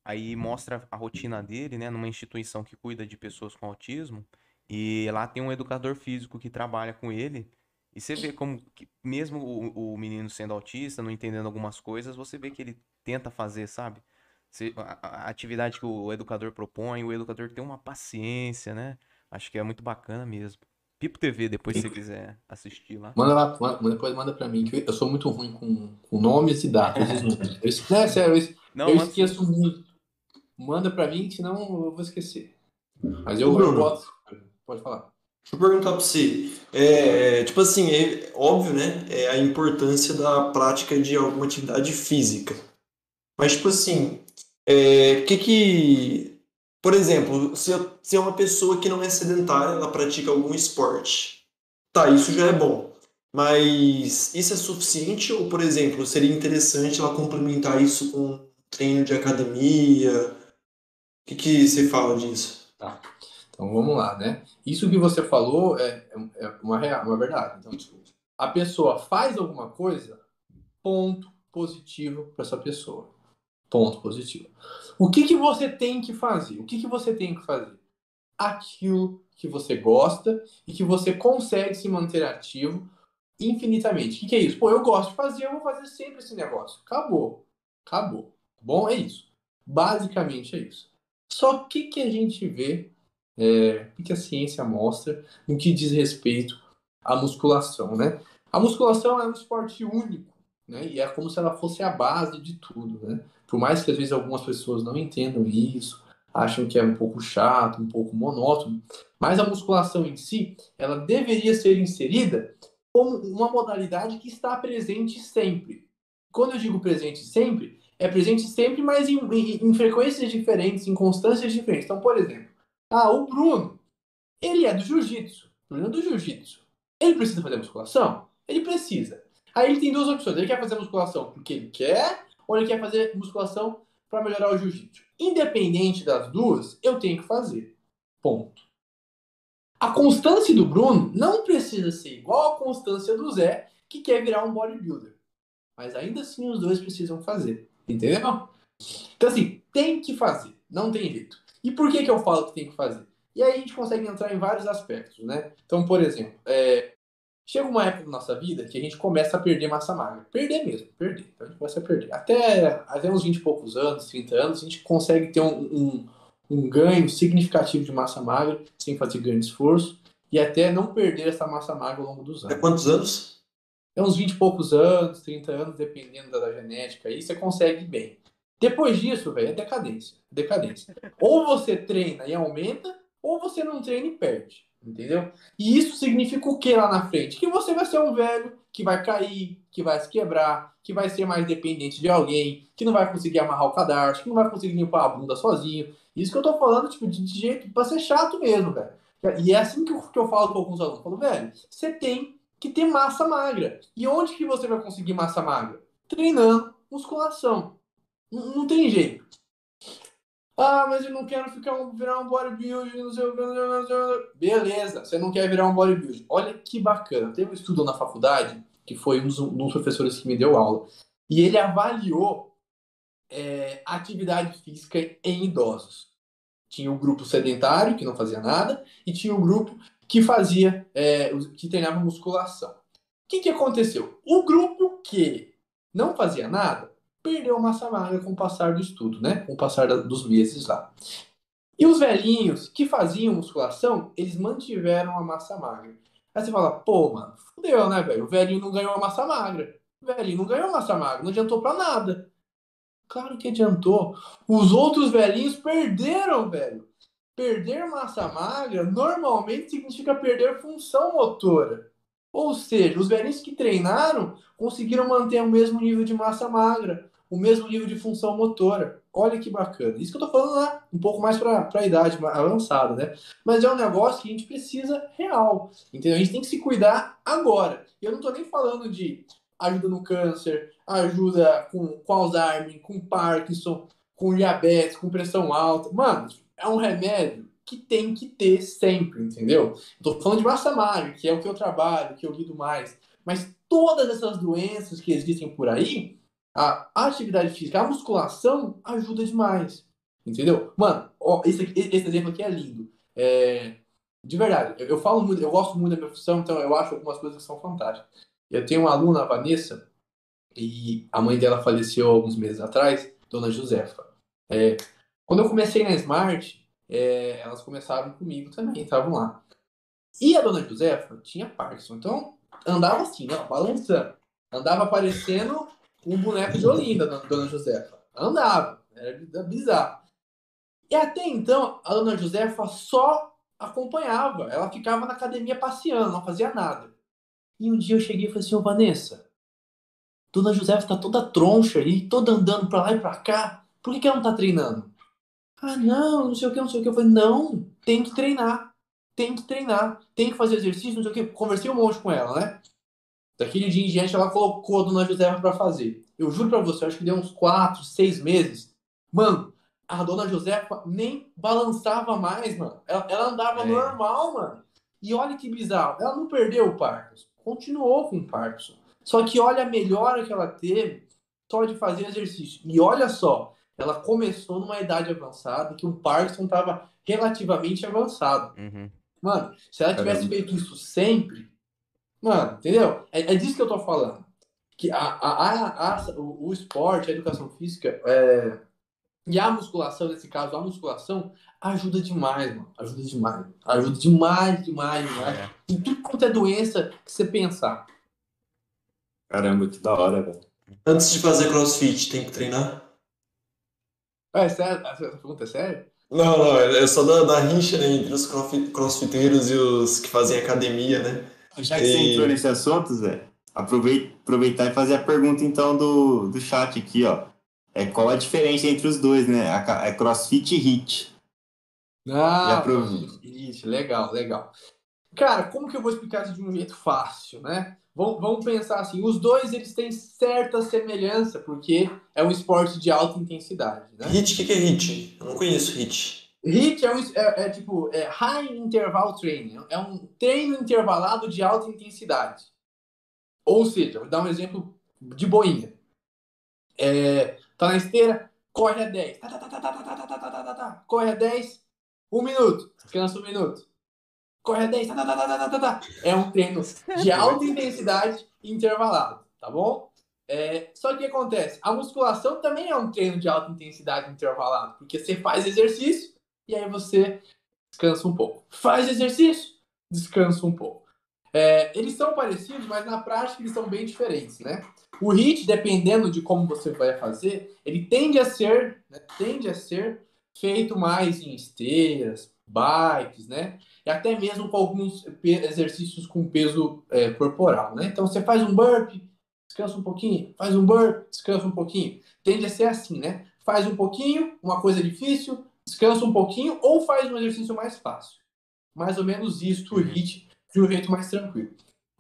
Aí mostra a rotina dele, né, numa instituição que cuida de pessoas com autismo. E lá tem um educador físico que trabalha com ele. E você vê como, que, mesmo o, o menino sendo autista, não entendendo algumas coisas, você vê que ele tenta fazer, sabe? A, atividade que o educador propõe, o educador tem uma paciência, né? Acho que é muito bacana mesmo. Pipo TV, depois se você quiser assistir lá. Manda lá, manda, depois manda pra mim, que eu sou muito ruim com, com nomes e datas. [laughs] eu, é sério, eu, Não, eu esqueço muito. Manda pra mim, senão eu vou esquecer. Mas eu, eu boto. Pode falar. Deixa eu perguntar pra você. É, é, tipo assim, é óbvio, né? É a importância da prática de alguma atividade física. Mas, tipo assim, é, que que... Por exemplo, se, se é uma pessoa que não é sedentária, ela pratica algum esporte. Tá, isso já é bom. Mas isso é suficiente ou, por exemplo, seria interessante ela complementar isso com treino de academia? O que, que você fala disso? Tá. Então vamos lá, né? Isso que você falou é, é, é uma, real, uma verdade. Então, a pessoa faz alguma coisa, ponto positivo para essa pessoa. Ponto positivo. O que, que você tem que fazer? O que, que você tem que fazer? Aquilo que você gosta e que você consegue se manter ativo infinitamente. O que, que é isso? Pô, eu gosto de fazer, eu vou fazer sempre esse negócio. Acabou. Acabou. Tá bom? É isso. Basicamente é isso. Só que que a gente vê, é, o que a ciência mostra no que diz respeito à musculação, né? A musculação é um esporte único, né? E é como se ela fosse a base de tudo, né? Por mais que às vezes algumas pessoas não entendam isso, acham que é um pouco chato, um pouco monótono, mas a musculação em si, ela deveria ser inserida como uma modalidade que está presente sempre. Quando eu digo presente sempre, é presente sempre, mas em, em, em frequências diferentes, em constâncias diferentes. Então, por exemplo, ah, o Bruno, ele é do jiu-jitsu. Bruno é do jiu-jitsu. Ele precisa fazer musculação? Ele precisa. Aí ele tem duas opções. Ele quer fazer musculação porque ele quer, ou ele quer fazer musculação para melhorar o jiu-jitsu. Independente das duas, eu tenho que fazer. Ponto. A constância do Bruno não precisa ser igual à constância do Zé, que quer virar um bodybuilder. Mas ainda assim os dois precisam fazer. Entendeu? Então, assim, tem que fazer. Não tem jeito. E por que, que eu falo que tem que fazer? E aí a gente consegue entrar em vários aspectos, né? Então, por exemplo, é... chega uma época da nossa vida que a gente começa a perder massa magra. Perder mesmo, perder. Então a gente começa a perder. Até, até uns 20 e poucos anos, 30 anos, a gente consegue ter um, um um ganho significativo de massa magra sem fazer grande esforço e até não perder essa massa magra ao longo dos anos. É quantos anos? É uns 20 e poucos anos, 30 anos, dependendo da genética, aí você consegue bem. Depois disso, velho, é decadência. Decadência. Ou você treina e aumenta, ou você não treina e perde. Entendeu? E isso significa o que lá na frente? Que você vai ser um velho que vai cair, que vai se quebrar, que vai ser mais dependente de alguém, que não vai conseguir amarrar o cadarço, que não vai conseguir limpar a bunda sozinho. Isso que eu tô falando, tipo, de, jeito pra ser chato mesmo, velho. E é assim que eu, que eu falo com alguns alunos. Eu falo, velho, você tem que ter massa magra. E onde que você vai conseguir massa magra? Treinando musculação. Não, não tem jeito. Ah, mas eu não quero ficar um, virar um bodybuilder, não sei o que. Beleza, você não quer virar um bodybuilder. Olha que bacana. Teve um estudo na faculdade, que foi um dos, um dos professores que me deu aula, e ele avaliou é, atividade física em idosos. Tinha o grupo sedentário, que não fazia nada, e tinha o grupo que fazia, é, que treinava musculação. O que, que aconteceu? O grupo que não fazia nada perdeu massa magra com o passar do estudo, né? Com o passar dos meses lá. E os velhinhos que faziam musculação, eles mantiveram a massa magra. Aí você fala, pô, mano, fudeu, né, velho? O velhinho não ganhou a massa magra. O velhinho não ganhou a massa magra, não adiantou pra nada. Claro que adiantou. Os outros velhinhos perderam, velho. Perder massa magra normalmente significa perder função motora. Ou seja, os velhinhos que treinaram conseguiram manter o mesmo nível de massa magra o mesmo nível de função motora. Olha que bacana. Isso que eu tô falando lá, um pouco mais para a idade avançada, né? Mas é um negócio que a gente precisa real, entendeu? A gente tem que se cuidar agora. Eu não tô nem falando de ajuda no câncer, ajuda com, com Alzheimer, com Parkinson, com diabetes, com pressão alta. Mano, é um remédio que tem que ter sempre, entendeu? Eu tô falando de massa magra, que é o que eu trabalho, que eu lido mais. Mas todas essas doenças que existem por aí, a atividade física, a musculação ajuda demais. Entendeu? Mano, ó, esse, aqui, esse exemplo aqui é lindo. É, de verdade, eu, eu, falo muito, eu gosto muito da minha profissão, então eu acho algumas coisas que são fantásticas. Eu tenho uma aluna, a Vanessa, e a mãe dela faleceu alguns meses atrás, Dona Josefa. É, quando eu comecei na Smart, é, elas começaram comigo também, estavam lá. E a Dona Josefa tinha Parkinson, então andava assim, ó, balançando. Andava aparecendo um boneco de Olinda, Dona Josefa. Andava, era bizarro. E até então, a Dona Josefa só acompanhava. Ela ficava na academia passeando, não fazia nada. E um dia eu cheguei e falei assim, ô Vanessa, Dona Josefa tá toda troncha aí, toda andando pra lá e pra cá. Por que, que ela não tá treinando? Ah, não, não sei o que, não sei o que. Eu falei, não, tem que treinar. Tem que treinar. Tem que fazer exercício, não sei o que. Conversei um monte com ela, né? Daquele dia em diante, ela colocou a dona Josefa para fazer. Eu juro para você, acho que deu uns quatro, seis meses. Mano, a dona Josefa nem balançava mais, mano. Ela, ela andava É. normal, mano. E olha que bizarro. Ela não perdeu o Parkinson. Continuou com o Parkinson. Só que olha a melhora que ela teve só de fazer exercício. E olha só, ela começou numa idade avançada que o Parkinson estava relativamente avançado. Uhum. Mano, se ela tivesse Caramba. feito isso sempre, mano, entendeu? É, é disso que eu tô falando. Que a, a, a, a- o, o esporte, a educação física é, e a musculação, nesse caso, a musculação, ajuda demais, mano. Ajuda demais. Ajuda demais, demais, demais. É. Em tudo quanto é doença que você pensar. Caramba, que da hora, velho. Antes de fazer crossfit, tem que treinar? É sério? Essa pergunta é séria? Não, não, é só da, da rixa né, entre os crossfi- crossfiteiros e os que fazem academia, né? Já que você E- entrou nesse assunto, Zé, aprovei- aproveitar e fazer a pergunta então do, do chat aqui, ó. É, qual a diferença entre os dois, né? A É CrossFit e HIIT. Ah, isso, legal, legal. Cara, como que eu vou explicar isso de um jeito fácil, né? Vamos, vamos pensar assim, os dois eles têm certa semelhança, porque é um esporte de alta intensidade, né? HIT, o que, que é HIT? Eu não conheço HIT. HIIT é, um, é, é tipo é High Interval Training, é um treino intervalado de alta intensidade. Ou seja, vou dar um exemplo de boinha. É, tá na esteira, corre a 10. Tá, tá, tá, tá, tá, tá, tá, tá, tá, tá, tá, tá. Corre a 10, um minuto, descansa um minuto. Corre a 10, tá, tá, tá, tá, tá, tá, tá, tá. É um treino de alta intensidade intervalado, tá bom? É, só que acontece? A musculação também é um treino de alta intensidade intervalado, porque você faz exercício e aí você descansa um pouco. Faz exercício, descansa um pouco. É, eles são parecidos, mas na prática eles são bem diferentes, né? O HIIT, dependendo de como você vai fazer, ele tende a ser, né, tende a ser feito mais em esteiras, bikes, né? E até mesmo com alguns exercícios com peso é, corporal, né? Então você faz um burpee, descansa um pouquinho, faz um burpee, descansa um pouquinho. Tende a ser assim, né? Faz um pouquinho, uma coisa difícil, descansa um pouquinho ou faz um exercício mais fácil. Mais ou menos isso o HIIT de um jeito mais tranquilo.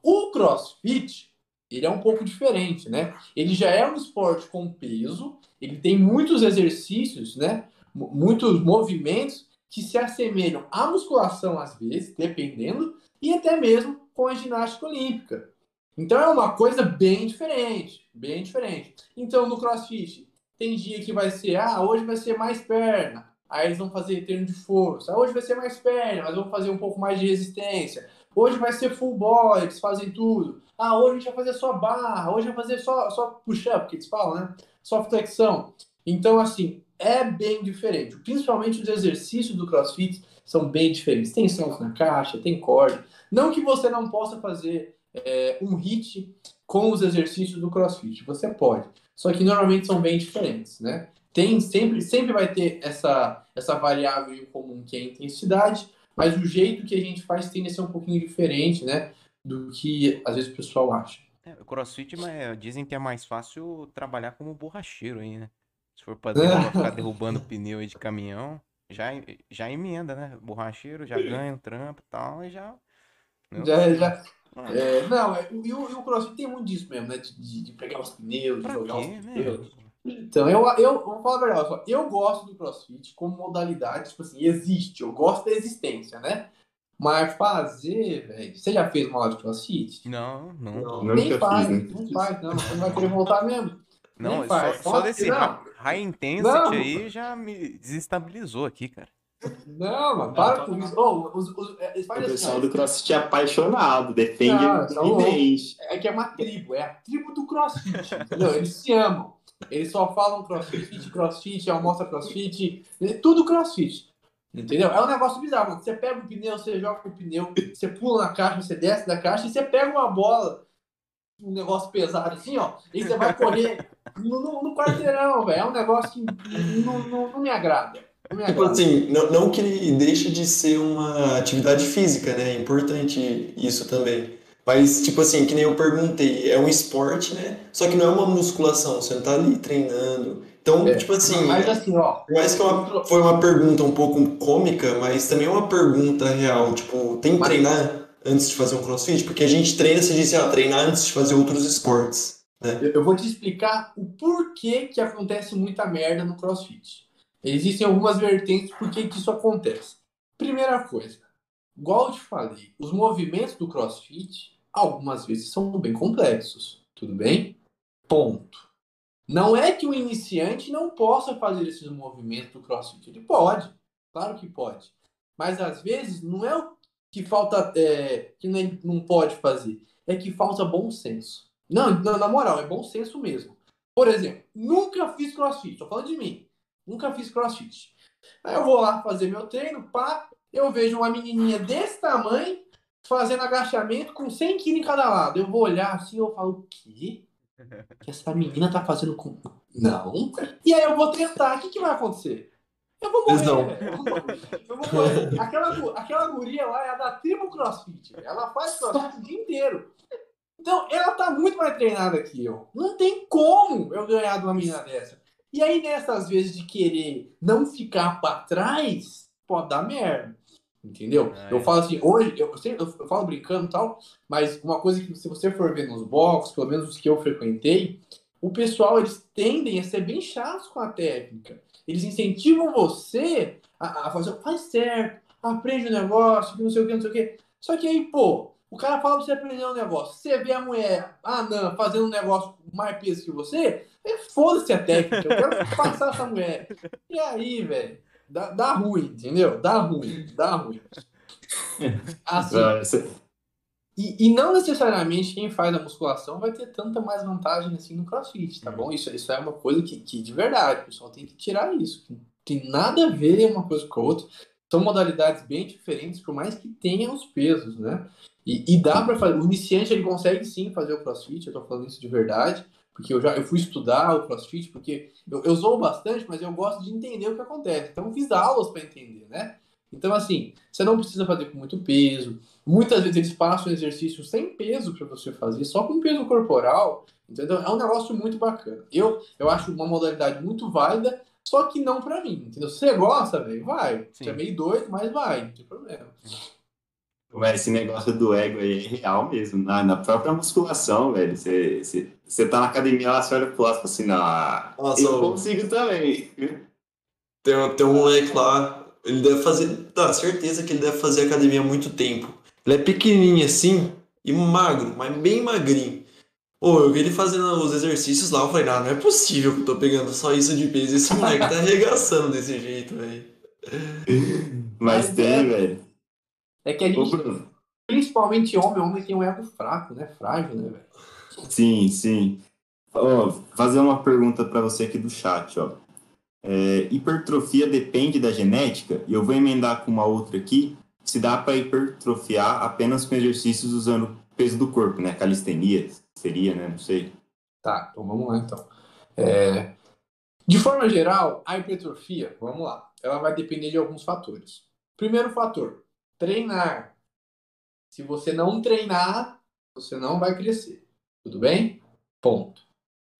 O CrossFit, ele é um pouco diferente, né? Ele já é um esporte com peso, ele tem muitos exercícios, né? M- Muitos movimentos que se assemelham à musculação às vezes, dependendo, e até mesmo com a ginástica olímpica. Então é uma coisa bem diferente, bem diferente. Então no CrossFit tem dia que vai ser, ah, hoje vai ser mais perna. Aí eles vão fazer treino de força. Hoje vai ser mais perna, mas vão fazer um pouco mais de resistência. Hoje vai ser full body, eles fazem tudo. Ah, hoje a gente vai fazer só barra, hoje vai fazer só, só push-up, que eles falam, né? Só flexão. Então, assim, é bem diferente. Principalmente os exercícios do CrossFit são bem diferentes. Tem salto na caixa, tem corda. Não que você não possa fazer é, um hit com os exercícios do CrossFit. Você pode. Só que normalmente são bem diferentes, né? Tem sempre, sempre vai ter essa, essa variável em comum que é a intensidade, mas o jeito que a gente faz tende a ser um pouquinho diferente, né? Do que às vezes o pessoal acha. É, o CrossFit, mas dizem que é mais fácil trabalhar como borracheiro aí, né? Se for [laughs] derrubar- ficar derrubando pneu aí de caminhão, já, já emenda, né? Borracheiro já ganha um trampo e tal, e já. Já, já, Ah, é, não, é, e, o, e o CrossFit tem muito disso mesmo, né? De, de- de pegar os pneus, pra jogar quê, os né? Então, eu, eu vou falar a verdade, só, eu gosto do CrossFit como modalidade, tipo assim, existe, eu gosto da existência, né? Mas fazer, velho, você já fez uma aula de CrossFit? Não, não. Não. Nem fiz, faz, né? não faz, não, você não vai querer voltar mesmo. Não, Nem só, faz. só desse não. high, high intensity Não. aí já me desestabilizou aqui, cara. Não, mano, para com isso. Oh, os, os, é, O faz assim, pessoal ó, do CrossFit é apaixonado, defende Não, tá louco. evidente. é que é uma tribo, é a tribo do crossfit, entendeu? Eles se amam. Eles só falam crossfit, crossfit, almoça crossfit, é tudo crossfit. Entendeu? É um negócio bizarro, mano. Você pega um pneu, você joga o pneu, você pula na caixa, você desce da caixa e você pega uma bola, um negócio pesado assim, ó, e você vai correr no, no- no quarteirão, velho. É um negócio que não, não, não me agrada. Tipo assim, não, não que ele deixe de ser uma atividade física, né? É importante isso também. Mas, tipo assim, que nem eu perguntei, é um esporte, né? Só que não é uma musculação, você não tá ali treinando. Então, É, tipo assim, Mas assim, ó, mais que é uma- foi uma pergunta um pouco cômica, mas também é uma pergunta real. Tipo, tem que Mas- treinar? antes de fazer um crossfit? Porque a gente treina, você disse, ah, treinar antes de fazer outros esportes. Né? Eu, eu vou te explicar o porquê que acontece muita merda no crossfit. Existem algumas vertentes por que isso acontece. Primeira coisa, igual eu te falei, os movimentos do crossfit algumas vezes são bem complexos. Tudo bem? Ponto. Não é que o iniciante não possa fazer esses movimentos do crossfit. Ele pode, claro que pode. Mas às vezes não é o que falta, é, que não, não pode fazer, é que falta bom senso. Não, na moral, é bom senso mesmo. Por exemplo, nunca fiz crossfit, tô falando de mim. Nunca fiz crossfit. Aí eu vou lá fazer meu treino, pá, eu vejo uma menininha desse tamanho fazendo agachamento com 100 kg em cada lado. Eu vou olhar assim e eu falo, o quê? que essa menina tá fazendo com. Não. E aí eu vou tentar. O que, que vai acontecer? Eu vou morrer, Não. Eu vou morrer. Aquela, aquela guria lá é a da tribo CrossFit. Ela faz CrossFit o dia inteiro. Então, ela tá muito mais treinada que eu. Não tem como eu ganhar de uma menina dessa. E aí, nessas vezes de querer não ficar pra trás, pode dar merda. Entendeu? Ah, eu é. falo assim, hoje, eu, sempre, eu falo brincando e tal, mas uma coisa que se você for ver nos boxes, pelo menos os que eu frequentei, o pessoal, eles tendem a ser bem chatos com a técnica. Eles incentivam você a, a fazer, faz certo, aprende o negócio, que não sei o que, não sei o que. Só que aí, pô, o cara fala pra você aprender um negócio. Você vê a mulher, ah, não, fazendo um negócio mais peso que você, é foda-se a técnica, eu quero [laughs] passar essa mulher. E aí, velho, dá, dá ruim, entendeu? Dá ruim, dá ruim. [laughs] Assim, e, e não necessariamente quem faz a musculação vai ter tanta mais vantagem assim no crossfit, tá bom? Isso, isso é uma coisa que, que de verdade, o pessoal tem que tirar isso. que Não tem nada a ver uma coisa com a outra. São modalidades bem diferentes, por mais que tenham os pesos, né? E, e dá pra fazer. O iniciante ele consegue sim fazer o crossfit, eu tô falando isso de verdade, porque eu já eu fui estudar o crossfit, porque eu, eu zoo bastante, mas eu gosto de entender o que acontece. Então eu fiz aulas para entender, né? Então, assim, você não precisa fazer com muito peso. Muitas vezes eles passam exercícios sem peso para você fazer, só com peso corporal. Entendeu? É um negócio muito bacana. Eu, eu acho uma modalidade muito válida, só que não para mim. Entendeu? Se você gosta, velho, vai. Você Sim. é meio doido, mas vai, não tem problema. Mas esse negócio do ego aí é real mesmo. Na, na própria musculação, velho. Você- tá na academia lá, você olha pro lado e fala assim, não, Nossa, eu consigo também. Tem, um- tem um moleque lá, ele deve fazer, dá certeza que ele deve fazer academia há muito tempo. Ele é pequenininho assim e magro, mas bem magrinho. Pô, eu vi ele fazendo os exercícios lá, eu falei, não, não é possível que eu tô pegando só isso de peso. Esse moleque tá [laughs] arregaçando desse jeito, velho. Mas Mas tem, é- velho. É que a Ô, gente, Bruno. principalmente homem, homem tem um ego fraco, né? Frágil, né, velho? Sim, sim. Ó, fazer uma pergunta para você aqui do chat, ó. É, hipertrofia depende da genética? E eu vou emendar com uma outra aqui. Se dá para hipertrofiar apenas com exercícios usando o peso do corpo, né? Calistenia seria, né? Não sei. Tá, então vamos lá então. É, De forma geral, a hipertrofia, vamos lá, ela vai depender de alguns fatores. Primeiro fator, treinar. Se você não treinar, você não vai crescer. Tudo bem? Ponto.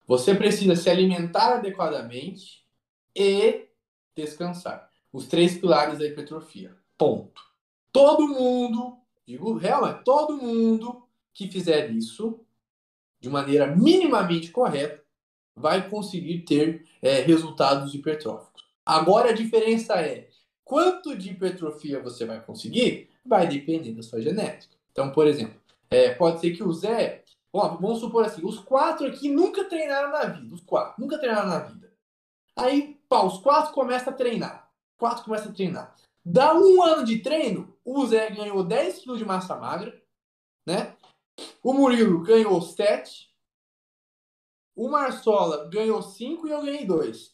Você precisa se alimentar adequadamente e descansar. Os três pilares da hipertrofia. Ponto. Todo mundo, digo realmente, todo mundo que fizer isso de maneira minimamente correta vai conseguir ter é, resultados hipertróficos. Agora a diferença é quanto de hipertrofia você vai conseguir vai depender da sua genética. Então, por exemplo, é, pode ser que o Zé, ó, vamos supor assim, os quatro aqui nunca treinaram na vida, os quatro nunca treinaram na vida. Aí, pá, os quatro começam a treinar, quatro começam a treinar. Dá um ano de treino, o Zé ganhou 10 kg de massa magra, né? O Murilo ganhou 7, o Marsola ganhou 5 e eu ganhei 2.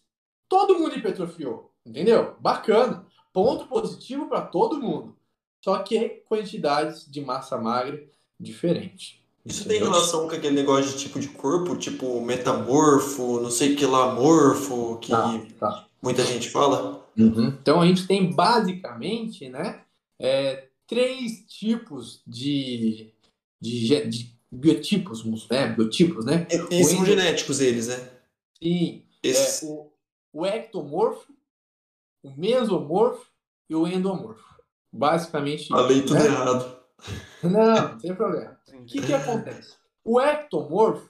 Todo mundo hipertrofiou, entendeu? Bacana. Ponto positivo para todo mundo. Só que quantidades de massa magra diferente. Isso tem Entendeu? relação com aquele negócio de tipo de corpo, tipo metamorfo, não sei que lá, morfo, que Tá, tá. muita gente fala? Então a gente tem basicamente, né, é, três tipos de, de, de biotipos, né, biotipos, né? E, e são endo- genéticos eles, né? Sim, Esses- É, o, o ectomorfo, o mesomorfo e o endomorfo. Basicamente, Falei tudo né? errado. Não, não tem problema. O que, que acontece? O ectomorfo,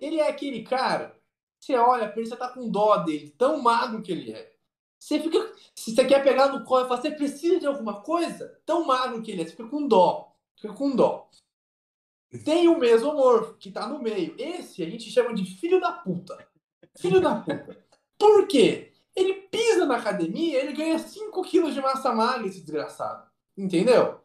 ele é aquele cara, você olha pra ele, você tá com dó dele, tão magro que ele é. Você fica. Se você quer pegar no colo e falar, você precisa de alguma coisa? Tão magro que ele é, você fica com dó. Fica com dó. Tem o mesomorfo, que tá no meio. Esse a gente chama de filho da puta. Filho da puta. Por quê? Ele pisa na academia, ele ganha 5 quilos de massa magra, esse desgraçado. Entendeu?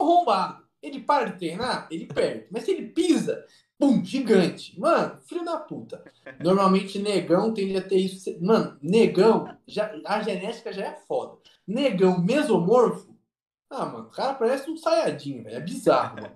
Arrombado. Ele para de treinar, ele perde. Mas se ele pisa, pum, gigante. Mano, filho da puta. Normalmente negão tende a ter isso. Mano, negão, já, a genética já é foda. Negão mesomorfo, ah, mano, o cara parece um saiadinho, velho. É bizarro, mano.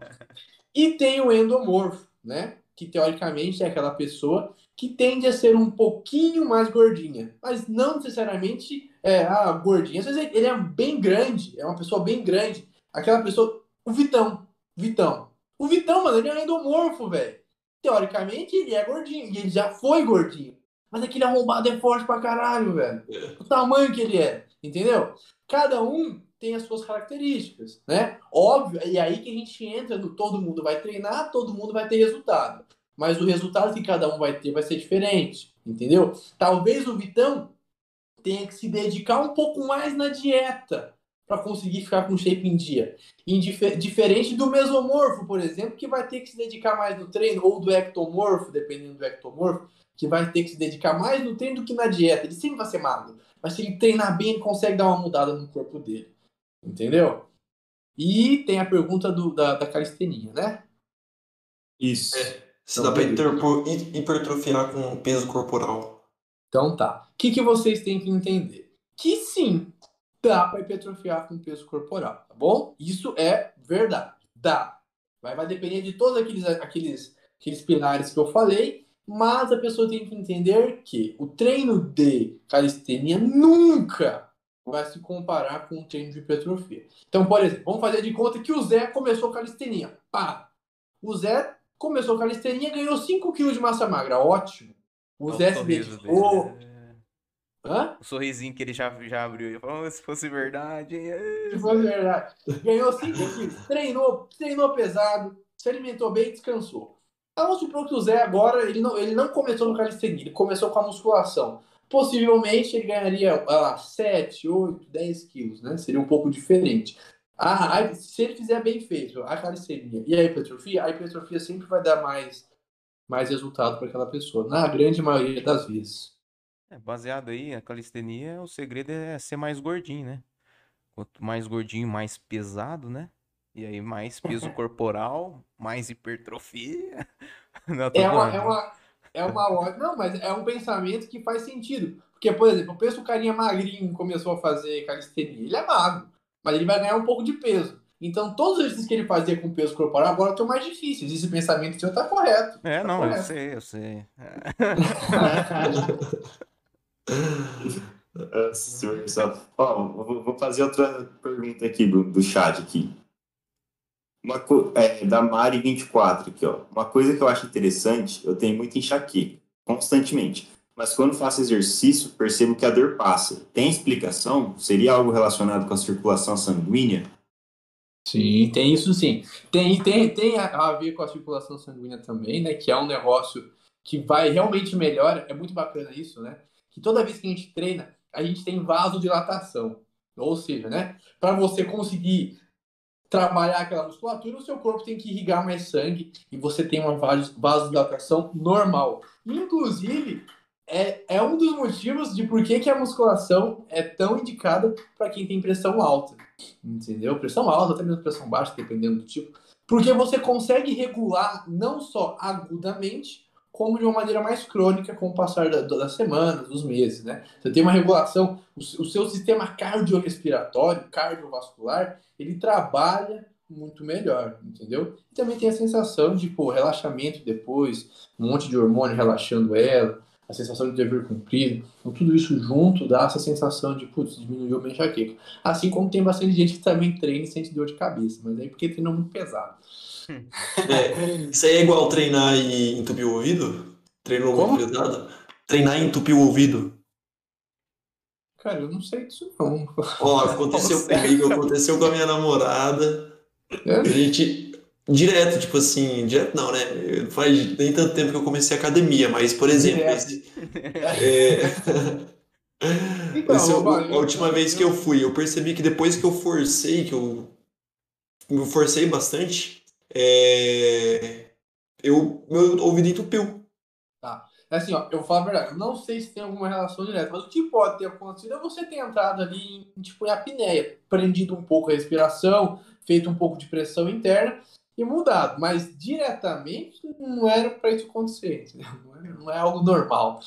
E tem o endomorfo, né? Que teoricamente é aquela pessoa que tende a ser um pouquinho mais gordinha, mas não necessariamente é a gordinha. Às vezes ele é bem grande, é uma pessoa bem grande. Aquela pessoa, o Vitão, Vitão. O Vitão, mano, ele é um endomorfo, velho. Teoricamente ele é gordinho, e ele já foi gordinho. Mas aquele arrombado é forte pra caralho, velho. O tamanho que ele é, entendeu? Cada um tem as suas características, né? Óbvio, e aí que a gente entra no todo mundo vai treinar, todo mundo vai ter resultado. Mas o resultado que cada um vai ter vai ser diferente, entendeu? Talvez o Vitão tenha que se dedicar um pouco mais na dieta para conseguir ficar com shape em dia. Indif diferente do mesomorfo, por exemplo, que vai ter que se dedicar mais no treino, ou do ectomorfo, dependendo do ectomorfo, que vai ter que se dedicar mais no treino do que na dieta. Ele sempre vai ser magro, mas se ele treinar bem, ele consegue dar uma mudada no corpo dele. Entendeu? E tem a pergunta do, da, da calistenia, né? Isso. É, se então, dá para hipertrofiar com peso corporal. Então tá. O que, que vocês têm que entender? Que sim, dá para hipertrofiar com peso corporal, tá bom? Isso é verdade. Dá. Vai, vai depender de todos aqueles, aqueles, aqueles pilares que eu falei, mas a pessoa tem que entender que o treino de calistenia nunca vai se comparar com um treino de hipertrofia. Então, por exemplo, vamos fazer de conta que o Zé começou calistenia. Pá! O Zé começou calistenia e ganhou 5 kg de massa magra. Ótimo. O Zé se dedicou. Hã? O sorrisinho que ele já, já abriu. Ele falou, se fosse verdade. Se fosse verdade. Ganhou 5 quilos. Treinou, treinou pesado, se alimentou bem e descansou. Vamos supor que o Zé agora, ele não, ele não começou no calistenia, ele começou com a musculação possivelmente ele ganharia lá, 7, 8, 10 quilos, né? Seria um pouco diferente. Ah, se ele fizer bem feito a calistenia e a hipertrofia, a hipertrofia sempre vai dar mais, mais resultado para aquela pessoa, na grande maioria das vezes. É, baseado aí, a calistenia, o segredo é ser mais gordinho, né? Quanto mais gordinho, mais pesado, né? E aí, mais peso [laughs] corporal, mais hipertrofia. [laughs] Não, é, uma, é, uma, é uma. Não, mas é um pensamento que faz sentido. Porque, por exemplo, eu penso o carinha magrinho começou a fazer calistenia. Ele é magro, mas ele vai ganhar um pouco de peso. Então, todos os exercícios que ele fazia com peso corporal agora estão mais difíceis. Esse pensamento seu está correto. É, tá não, correto. eu sei, eu sei. [laughs] Ó, vou fazer outra pergunta aqui do, do chat aqui. Uma é, da Mari24 aqui, ó. Uma coisa que eu acho interessante, eu tenho muito enxaqueca, constantemente. Mas quando faço exercício, percebo que a dor passa. Tem explicação? Seria algo relacionado com a circulação sanguínea? Sim, tem isso sim. Tem, tem, tem a ver com a circulação sanguínea também, né? Que é um negócio que vai realmente melhora. É muito bacana isso, né? Que toda vez que a gente treina, a gente tem vasodilatação. Ou seja, né? Para você conseguir trabalhar aquela musculatura, o seu corpo tem que irrigar mais sangue e você tem uma vasodilatação normal. Inclusive, é, é um dos motivos de por que, que a musculação é tão indicada para quem tem pressão alta. Entendeu? Pressão alta, até mesmo pressão baixa, dependendo do tipo. Porque você consegue regular não só agudamente, como de uma maneira mais crônica com o passar da, das semanas, dos meses, né? Você tem uma regulação, o, o seu sistema cardiorrespiratório, cardiovascular, ele trabalha muito melhor, entendeu? E também tem a sensação de, pô, relaxamento depois, um monte de hormônio relaxando ela, a sensação de dever cumprido, então tudo isso junto dá essa sensação de, putz, diminuiu a enxaqueca. Assim como tem bastante gente que também treina e sente dor de cabeça, mas aí porque treina muito pesado. [laughs] É, isso aí é igual treinar e entupir o ouvido? Treinou muito pesado? Treinar e entupir o ouvido. Cara, eu não sei disso não. Ó, aconteceu [laughs] comigo, aconteceu com a minha namorada. A gente, direto, tipo assim, direto não, né? Faz nem tanto tempo que eu comecei a academia, mas, por exemplo, esse- é, [laughs] Então, esse é o- a última vez que eu fui, eu percebi que depois que eu forcei, que eu me forcei bastante, é, eu, meu ouvido entupiu. Assim, ó, eu falo a verdade, eu não sei se tem alguma relação direta, mas o que pode ter acontecido é você ter entrado ali em, tipo, em apneia, prendido um pouco a respiração, feito um pouco de pressão interna e mudado. Mas diretamente não era para isso acontecer, entendeu? Não é, não é algo normal.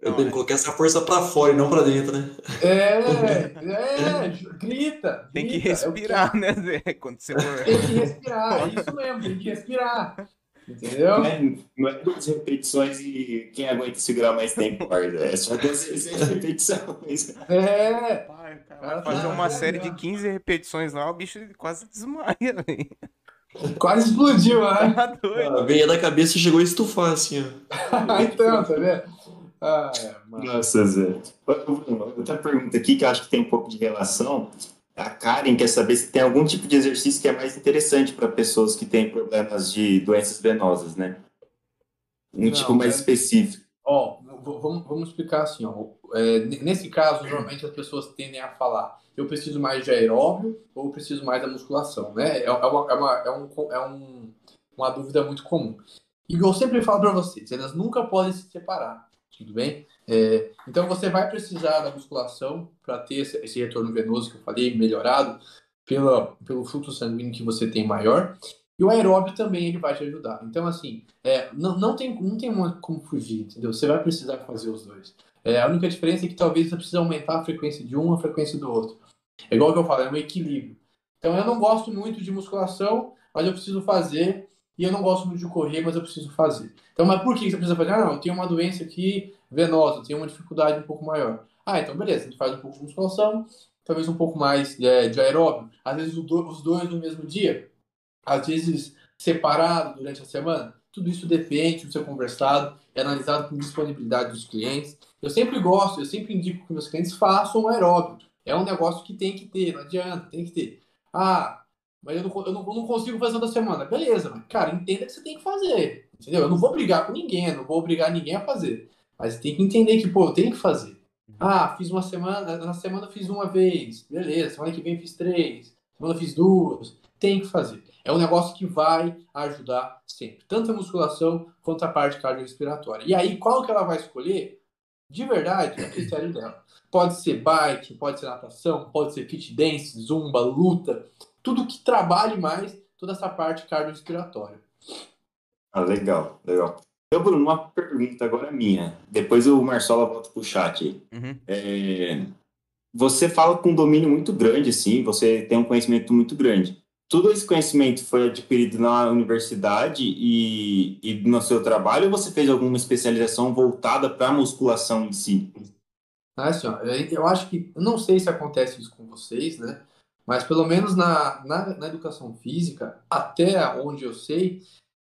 Eu tenho que colocar essa força pra fora e não pra dentro, né? É, [laughs] é, grita. Tem que grita, é respirar, né, Zé? Quando você for. Tem que respirar, é isso mesmo, tem que respirar. Entendeu? Não é, não é duas repetições e quem aguenta segurar mais tempo guarda. É só duas [laughs] repetições. É, Pai, cara, fazer tá- uma série de 15 repetições lá, o bicho quase desmaia, velho. Quase explodiu, né? Tá doido. A veia da cabeça chegou a estufar, assim, ó. [laughs] então, tá vendo? Ah, é, mano. Nossa, Zé. Outra pergunta aqui que eu acho que tem um pouco de relação. A Karen quer saber se tem algum tipo de exercício que é mais interessante para pessoas que têm problemas de doenças venosas, né? Um Não, tipo mais é- específico. Ó, vamos, vamos explicar assim, ó. É, nesse caso, normalmente as pessoas tendem a falar, eu preciso mais de aeróbio ou eu preciso mais da musculação, né? É, é uma, é, uma, é, um, é um, uma dúvida muito comum. E eu sempre falo para vocês, elas nunca podem se separar, tudo bem? É, então você vai precisar da musculação para ter esse, esse retorno venoso que eu falei, melhorado pela, pelo fluxo sanguíneo que você tem maior. E o aeróbio também ele vai te ajudar. Então, assim, é, não, não, tem, não tem uma- como fugir, entendeu? Você vai precisar fazer os dois. É, a única diferença é que talvez você precise aumentar a frequência de um, a frequência do outro. É igual que eu falo, é um equilíbrio. Então, eu não gosto muito de musculação, mas eu preciso fazer. E eu não gosto muito de correr, mas eu preciso fazer. Então, mas por que você precisa fazer? Ah, não, eu tenho uma doença aqui venosa, eu tenho uma dificuldade um pouco maior. Ah, então beleza, gente faz um pouco de musculação, talvez um pouco mais é, de aeróbio. Às vezes os dois no mesmo dia, às vezes separado durante a semana. Tudo isso depende do ser conversado, é analisado com disponibilidade dos clientes. Eu sempre gosto, eu sempre indico que meus clientes façam um aeróbio. É um negócio que tem que ter, não adianta, tem que ter. Ah, mas eu não, eu não, eu não consigo fazer toda semana. Beleza, mas, cara, entenda que você tem que fazer. Entendeu? Eu não vou brigar com ninguém, eu não vou obrigar ninguém a fazer. Mas tem que entender que, pô, eu tenho que fazer. Ah, fiz uma semana, na semana eu fiz uma vez. Beleza, semana que vem fiz três. Semana fiz duas. Tem que fazer. É um negócio que vai ajudar sempre. Tanto a musculação quanto a parte cardiorrespiratória. E aí, qual que ela vai escolher? De verdade, é a critério dela. Pode ser bike, pode ser natação, pode ser fit dance, zumba, luta. Tudo que trabalhe mais toda essa parte cardiorrespiratória. Ah, legal, legal. Então, Bruno, uma pergunta agora minha. Depois o Marcelo volta pro chat. Uhum. É, Você fala com um domínio muito grande, assim, você tem um conhecimento muito grande. Todo esse conhecimento foi adquirido na universidade e, e no seu trabalho ou você fez alguma especialização voltada para a musculação em si? Assim, ó, eu eu acho que, eu não sei se acontece isso com vocês, né? Mas pelo menos na, na, na educação física, até onde eu sei,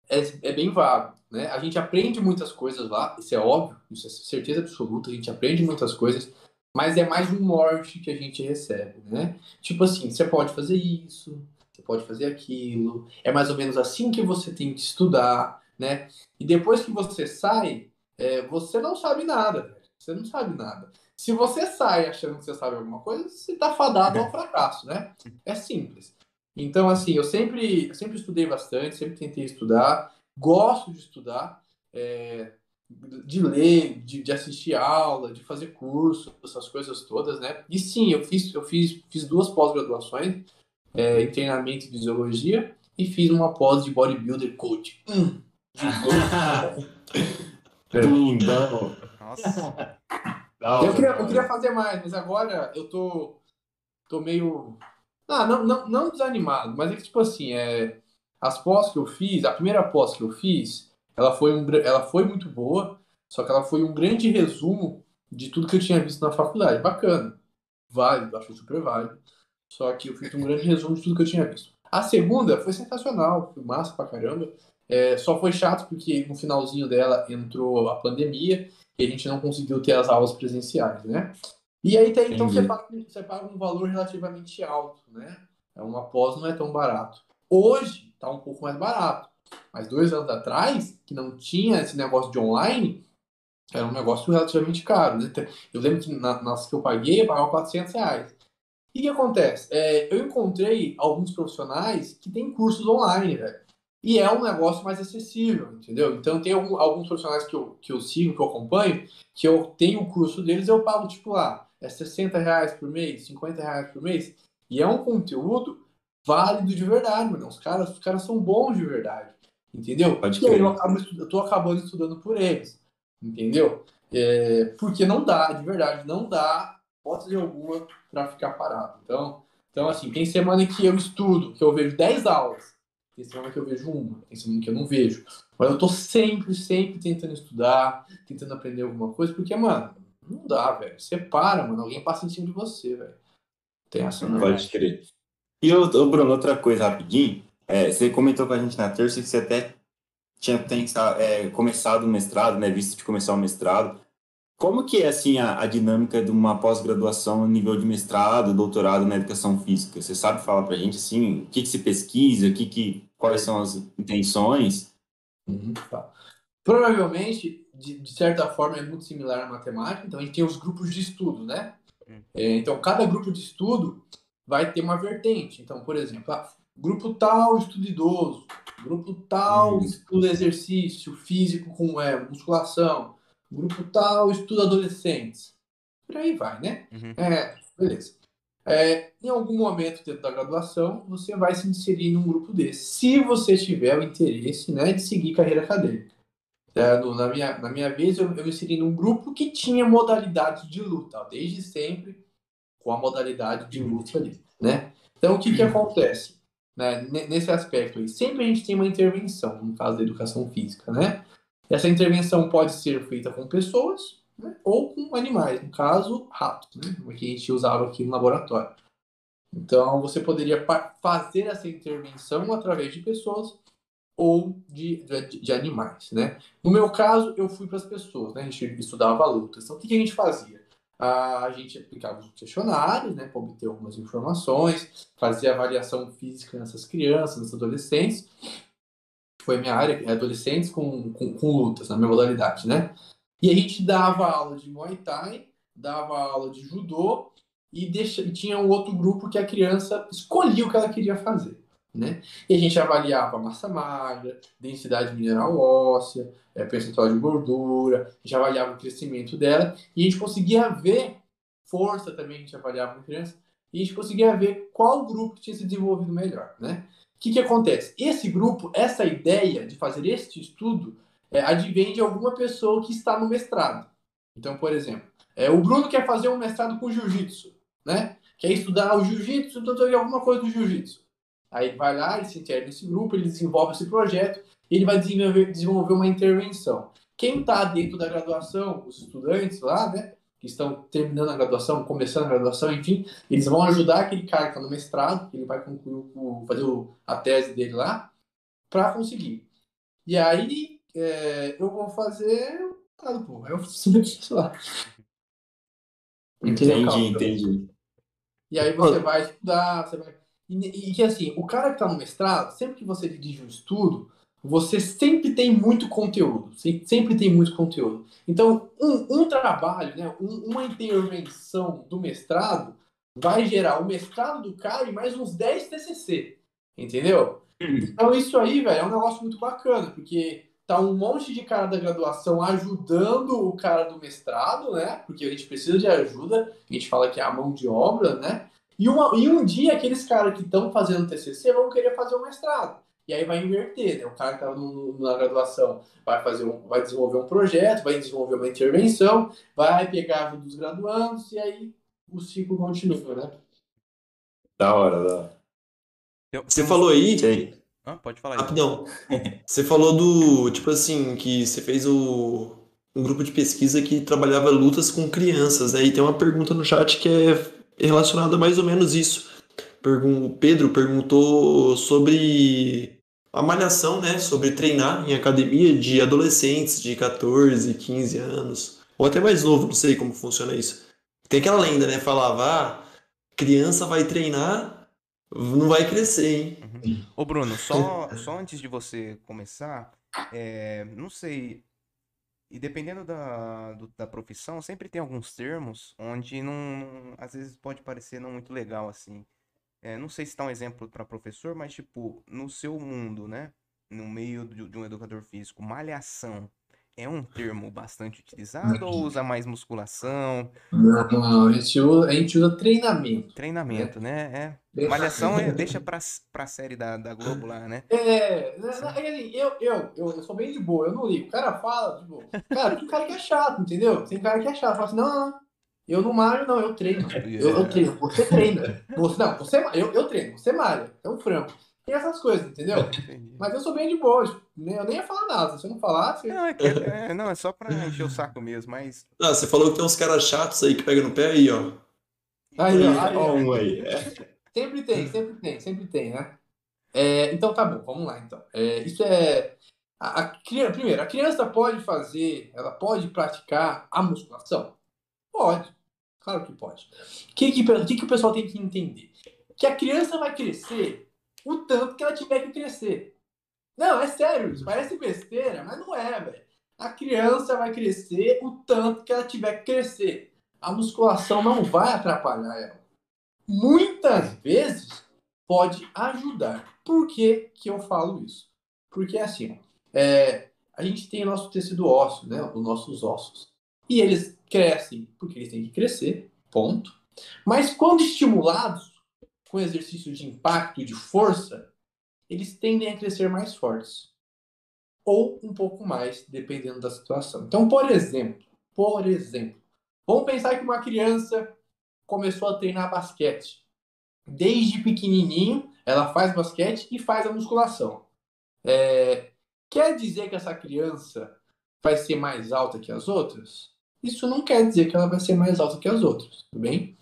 é, é bem vago, né? A gente aprende muitas coisas lá, isso é óbvio, isso é certeza absoluta, a gente aprende muitas coisas, mas é mais um norte que a gente recebe, né? Tipo assim, você pode fazer isso, você pode fazer aquilo, é mais ou menos assim que você tem que estudar, né? E depois que você sai, é, você não sabe nada. Você não sabe nada. Se você sai achando que você sabe alguma coisa, você está fadado ao fracasso, né? É simples. Então, assim, eu sempre, sempre estudei bastante, sempre tentei estudar, gosto de estudar, é, de ler, de, de assistir aula, de fazer curso, essas coisas todas, né? E sim, eu fiz, eu fiz, fiz duas pós-graduações é, em treinamento e fisiologia e fiz uma pós de bodybuilder coach. Hum, Lindão. [laughs] Nossa. Da Eu queria, eu queria fazer mais, mas agora eu tô, tô meio. Ah, não, não, não desanimado, mas é que, tipo assim, é, as pós que eu fiz, a primeira pós que eu fiz, ela foi, um, ela foi muito boa, só que ela foi um grande resumo de tudo que eu tinha visto na faculdade. Bacana. Válido, acho super válido. Só que eu fiz um grande resumo de tudo que eu tinha visto. A segunda foi sensacional, foi massa pra caramba. É, só foi chato porque no finalzinho dela entrou a pandemia e a gente não conseguiu ter as aulas presenciais, né? E aí tem, então você paga, você paga um valor relativamente alto, né? É uma pós não é tão barato. Hoje está um pouco mais barato. Mas dois anos atrás, que não tinha esse negócio de online, era um negócio relativamente caro. Né? Eu lembro que na, nas que eu paguei, eu pagava 400 reais. O que acontece? É, eu encontrei alguns profissionais que têm cursos online, velho. E é um negócio mais acessível, entendeu? Então tem algum, alguns profissionais que eu, que eu sigo, que eu acompanho, que eu tenho o curso deles, eu pago, tipo, lá, é 60 reais por mês, 50 reais por mês. E é um conteúdo válido de verdade, mano. Os caras, os caras são bons de verdade. Entendeu? Pode aí eu, acabo, eu tô acabando estudando por eles. Entendeu? É, porque não dá, de verdade, não dá hipótese alguma para ficar parado. Então, então, assim, tem semana que eu estudo, que eu vejo 10 aulas. Tem semana que eu vejo uma, tem semana que eu não vejo. Mas eu tô sempre, sempre tentando estudar, tentando aprender alguma coisa, porque, mano, não dá, velho. Você para, mano. Alguém passa em cima de você, velho. Tem essa não. Pode crer. E, ô, Bruno, outra coisa rapidinho. É, você comentou com a gente na terça que você até tinha pensado, é, começado o mestrado, né? Visto de começar o mestrado. Como que é, assim, a, a dinâmica de uma pós-graduação no nível de mestrado, doutorado na educação física? Você sabe falar pra gente, assim, o que, que se pesquisa, o que que, quais são as intenções? Uhum, tá. Provavelmente, de, de, certa forma, é muito similar à matemática. Então, a gente tem os grupos de estudo, né? Hum. É, então, cada grupo de estudo vai ter uma vertente. Então, por exemplo, ah, grupo tal, estudo idoso. Grupo tal, uhum. estudo exercício físico com é, musculação. Grupo tal, estudo adolescentes. Por aí vai, né? Uhum. É, beleza. É, em algum momento dentro da graduação, você vai se inserir num grupo desse. Se você tiver o interesse né, de seguir carreira acadêmica. É, no, na, minha, na minha vez, eu, eu me inseri num grupo que tinha modalidade de luta, desde sempre, com a modalidade de luta ali, né? Então, o que, que acontece? né, nesse aspecto aí. Sempre a gente tem uma intervenção, no caso da educação física, né? Essa intervenção pode ser feita com pessoas né, ou com animais, no caso, ratos, né? Que a gente usava aqui no laboratório. Então, você poderia fazer essa intervenção através de pessoas ou de, de, de animais, né? No meu caso, eu fui para as pessoas, né? A gente estudava lutas. Então, o que, a gente fazia? a gente aplicava os questionários, né, para obter algumas informações, fazia avaliação física nessas crianças, nesses adolescentes. Foi minha área, é adolescentes com, com, com, lutas, na minha modalidade, né? E a gente dava aula de Muay Thai, dava aula de Judô e, deixa, e tinha um outro grupo que a criança escolhia o que ela queria fazer. Né? E a gente avaliava massa magra, densidade mineral óssea, é, percentual de gordura, a gente avaliava o crescimento dela e a gente conseguia ver força também, a gente avaliava na criança, e a gente conseguia ver qual grupo tinha se desenvolvido melhor. Né? O que, que acontece? Esse grupo, essa ideia de fazer este estudo, é, advém de alguma pessoa que está no mestrado. Então, por exemplo, é, o Bruno quer fazer um mestrado com jiu-jitsu, né? quer estudar o jiu-jitsu, então alguma coisa do jiu-jitsu. Aí vai lá, ele se integra nesse grupo, ele desenvolve esse projeto ele vai desenvolver, desenvolver uma intervenção. Quem está dentro da graduação, os estudantes lá, né, que estão terminando a graduação, começando a graduação, enfim, eles vão ajudar aquele cara que está no mestrado, que ele vai concluir, fazer a tese dele lá, para conseguir. E aí é, eu vou fazer. Ah, pô, eu sei lá. Entendi, entendi. E aí você vai estudar, você vai e, que assim, o cara que está no mestrado, sempre que você dirige um estudo, você sempre tem muito conteúdo. Sempre tem muito conteúdo. Então, um, um trabalho, né, um, uma intervenção do mestrado vai gerar o mestrado do cara e mais uns 10 TCC. Entendeu? Então, isso aí, velho, é um negócio muito bacana, porque tá um monte de cara da graduação ajudando o cara do mestrado, né? Porque a gente precisa de ajuda, a gente fala que é a mão de obra, né? E, uma, e um dia aqueles caras que estão fazendo TCC vão querer fazer o mestrado. E aí vai inverter, né? O cara que está na graduação vai fazer um, vai desenvolver um projeto, vai desenvolver uma intervenção, vai pegar dos graduandos e aí o ciclo continua, né? Da hora, da hora. Você falou aí. Ah, pode falar aí. Rapidão. [laughs] você falou do. Tipo assim, que você fez o, um grupo de pesquisa que trabalhava lutas com crianças. Aí né? tem uma pergunta no chat que é relacionado a mais ou menos isso. O Pedro perguntou sobre a malhação, né? Sobre treinar em academia de adolescentes de 14, 15 anos, ou até mais novo, não sei como funciona isso. Tem aquela lenda, né? Falava, ah, criança vai treinar não vai crescer, hein? Uhum. Ô, Bruno, só, só antes de você começar, é, não sei, e dependendo da, do- da profissão, sempre tem alguns termos onde não, não- às vezes pode parecer não muito legal assim. É, não sei se dá um exemplo para professor, mas tipo, no seu mundo, né? No meio de, de um educador físico, malhação é um termo bastante utilizado ou usa mais musculação, Não, não, a gente usa, a gente usa treinamento. treinamento, né? É. Treinamento. Malhação é, [laughs] deixa pra, pra série da, da Globo lá, né? É, né, né, é que assim, eu, eu, eu, eu sou bem de boa, eu não ligo. O cara fala, tipo, cara, tem cara que é chato, entendeu? Tem cara que é chato. Fala assim, não, não, não, eu não malho, não, eu treino. [laughs] Eu, eu treino, você treina. Você, não, você, eu, eu treino, você malha, é um frango. Tem essas coisas, entendeu? Mas eu sou bem de boa, tipo, nem- eu nem ia falar nada. Se você não falasse, Não, é, que- é, não, é só pra encher o saco mesmo, mas Ah, você falou que tem uns caras chatos aí que pegam no pé aí, ó. Aí, ó, aí, Ó, um aí. [laughs] Sempre tem, sempre tem, sempre tem, né? É, então tá bom, vamos lá então. É, isso é. A, a criança, primeiro, a criança pode fazer, ela pode praticar a musculação? Pode, claro que pode. O que, que, que, que o pessoal tem que entender? Que a criança vai crescer o tanto que ela tiver que crescer. Não, é sério, isso parece besteira, mas não é, velho. A criança vai crescer o tanto que ela tiver que crescer. A musculação não vai atrapalhar ela muitas vezes pode ajudar. Por que, que eu falo isso? Porque assim, é, a gente tem o nosso tecido ósseo, né? Os nossos ossos. E eles crescem porque eles têm que crescer, ponto. Mas quando estimulados com exercício de impacto e de força, eles tendem a crescer mais fortes. Ou um pouco mais, dependendo da situação. Então, por exemplo, por exemplo, vamos pensar que uma criança começou a treinar basquete. Desde pequenininho, ela faz basquete e faz a musculação. É, quer dizer que essa criança vai ser mais alta que as outras? Isso não quer dizer que ela vai ser mais alta que as outras, tudo bem?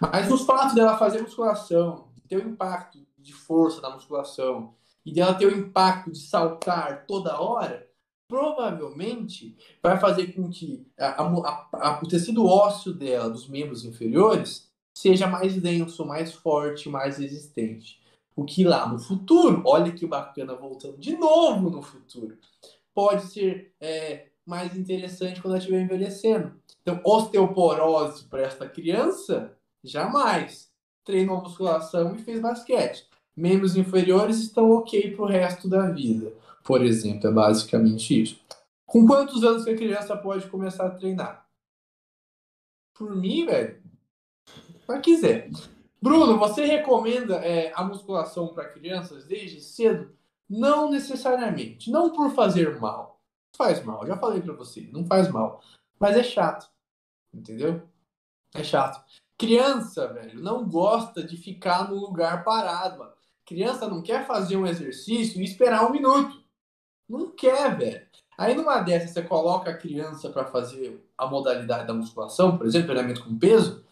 Mas o fato dela fazer musculação, ter o impacto de força da musculação e dela ter o impacto de saltar toda hora, provavelmente vai fazer com que a- a- a- o tecido ósseo dela, dos membros inferiores, seja mais denso, mais forte, mais resistente. O que lá no futuro, olha que bacana, voltando de novo no futuro, pode ser é, mais interessante quando ela estiver envelhecendo. Então, osteoporose para esta criança, jamais. Treinou musculação e fez basquete. Membros inferiores estão ok para o resto da vida, por exemplo. É basicamente isso. Com quantos anos que a criança pode começar a treinar? Por mim, velho, mas quiser. Bruno, você recomenda é, a musculação para crianças desde cedo? Não necessariamente. Não por fazer mal. Faz mal, já falei para você, não faz mal. Mas é chato. Entendeu? É chato. Criança, velho, não gosta de ficar no lugar parado, mano. Criança não quer fazer um exercício e esperar um minuto. Não quer, velho. Aí numa dessas você coloca a criança para fazer a modalidade da musculação, por exemplo, treinamento com peso,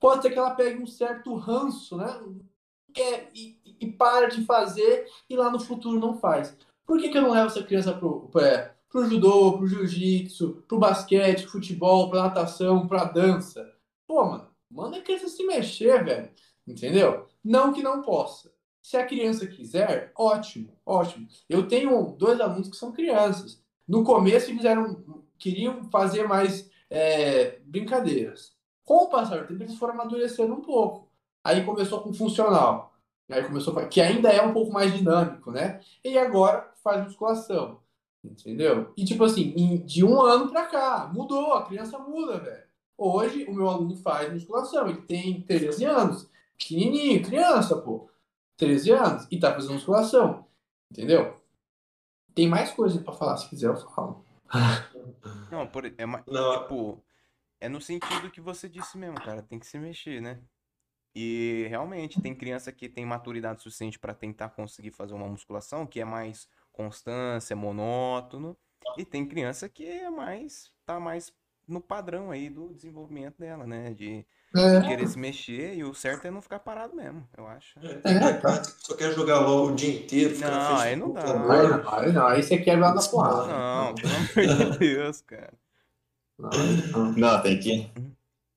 pode ser que ela pegue um certo ranço, né? E, e- e para de fazer e lá no futuro não faz. Por que, que eu não levo essa criança pro, é, pro judô, pro jiu-jitsu, pro basquete, pro futebol, pra natação, pra dança? Pô, mano, manda a criança se mexer, velho. Entendeu? Não que não possa. Se a criança quiser, ótimo, ótimo. Eu tenho dois alunos que são crianças. No começo eles queriam fazer mais é, brincadeiras. Com o passar do tempo, eles foram amadurecendo um pouco. Aí começou com funcional. Aí começou com- que ainda é um pouco mais dinâmico, né? E agora faz musculação. Entendeu? E tipo assim, em- de um ano pra cá, mudou, a criança muda, velho. Hoje o meu aluno faz musculação, ele tem 13 anos, pequenininho, criança, pô. 13 anos e tá fazendo musculação. Entendeu? Tem mais coisa pra falar, se quiser eu falo. [laughs] Não, por, é, Não. tipo, é no sentido que você disse mesmo, cara, tem que se mexer, né? E realmente tem criança que tem maturidade suficiente para tentar conseguir fazer uma musculação, que é mais constância, monótono, e tem criança que é mais, tá mais no padrão aí do desenvolvimento dela, né? De É, querer se mexer, e o certo é não ficar parado mesmo, eu acho. É, tem cara que só quer jogar LOL o dia inteiro, na Não, aí não dá. aí não, aí não, aí você quebra da porrada. Não, pelo amor de Deus, cara. Não, não. Não, tem que.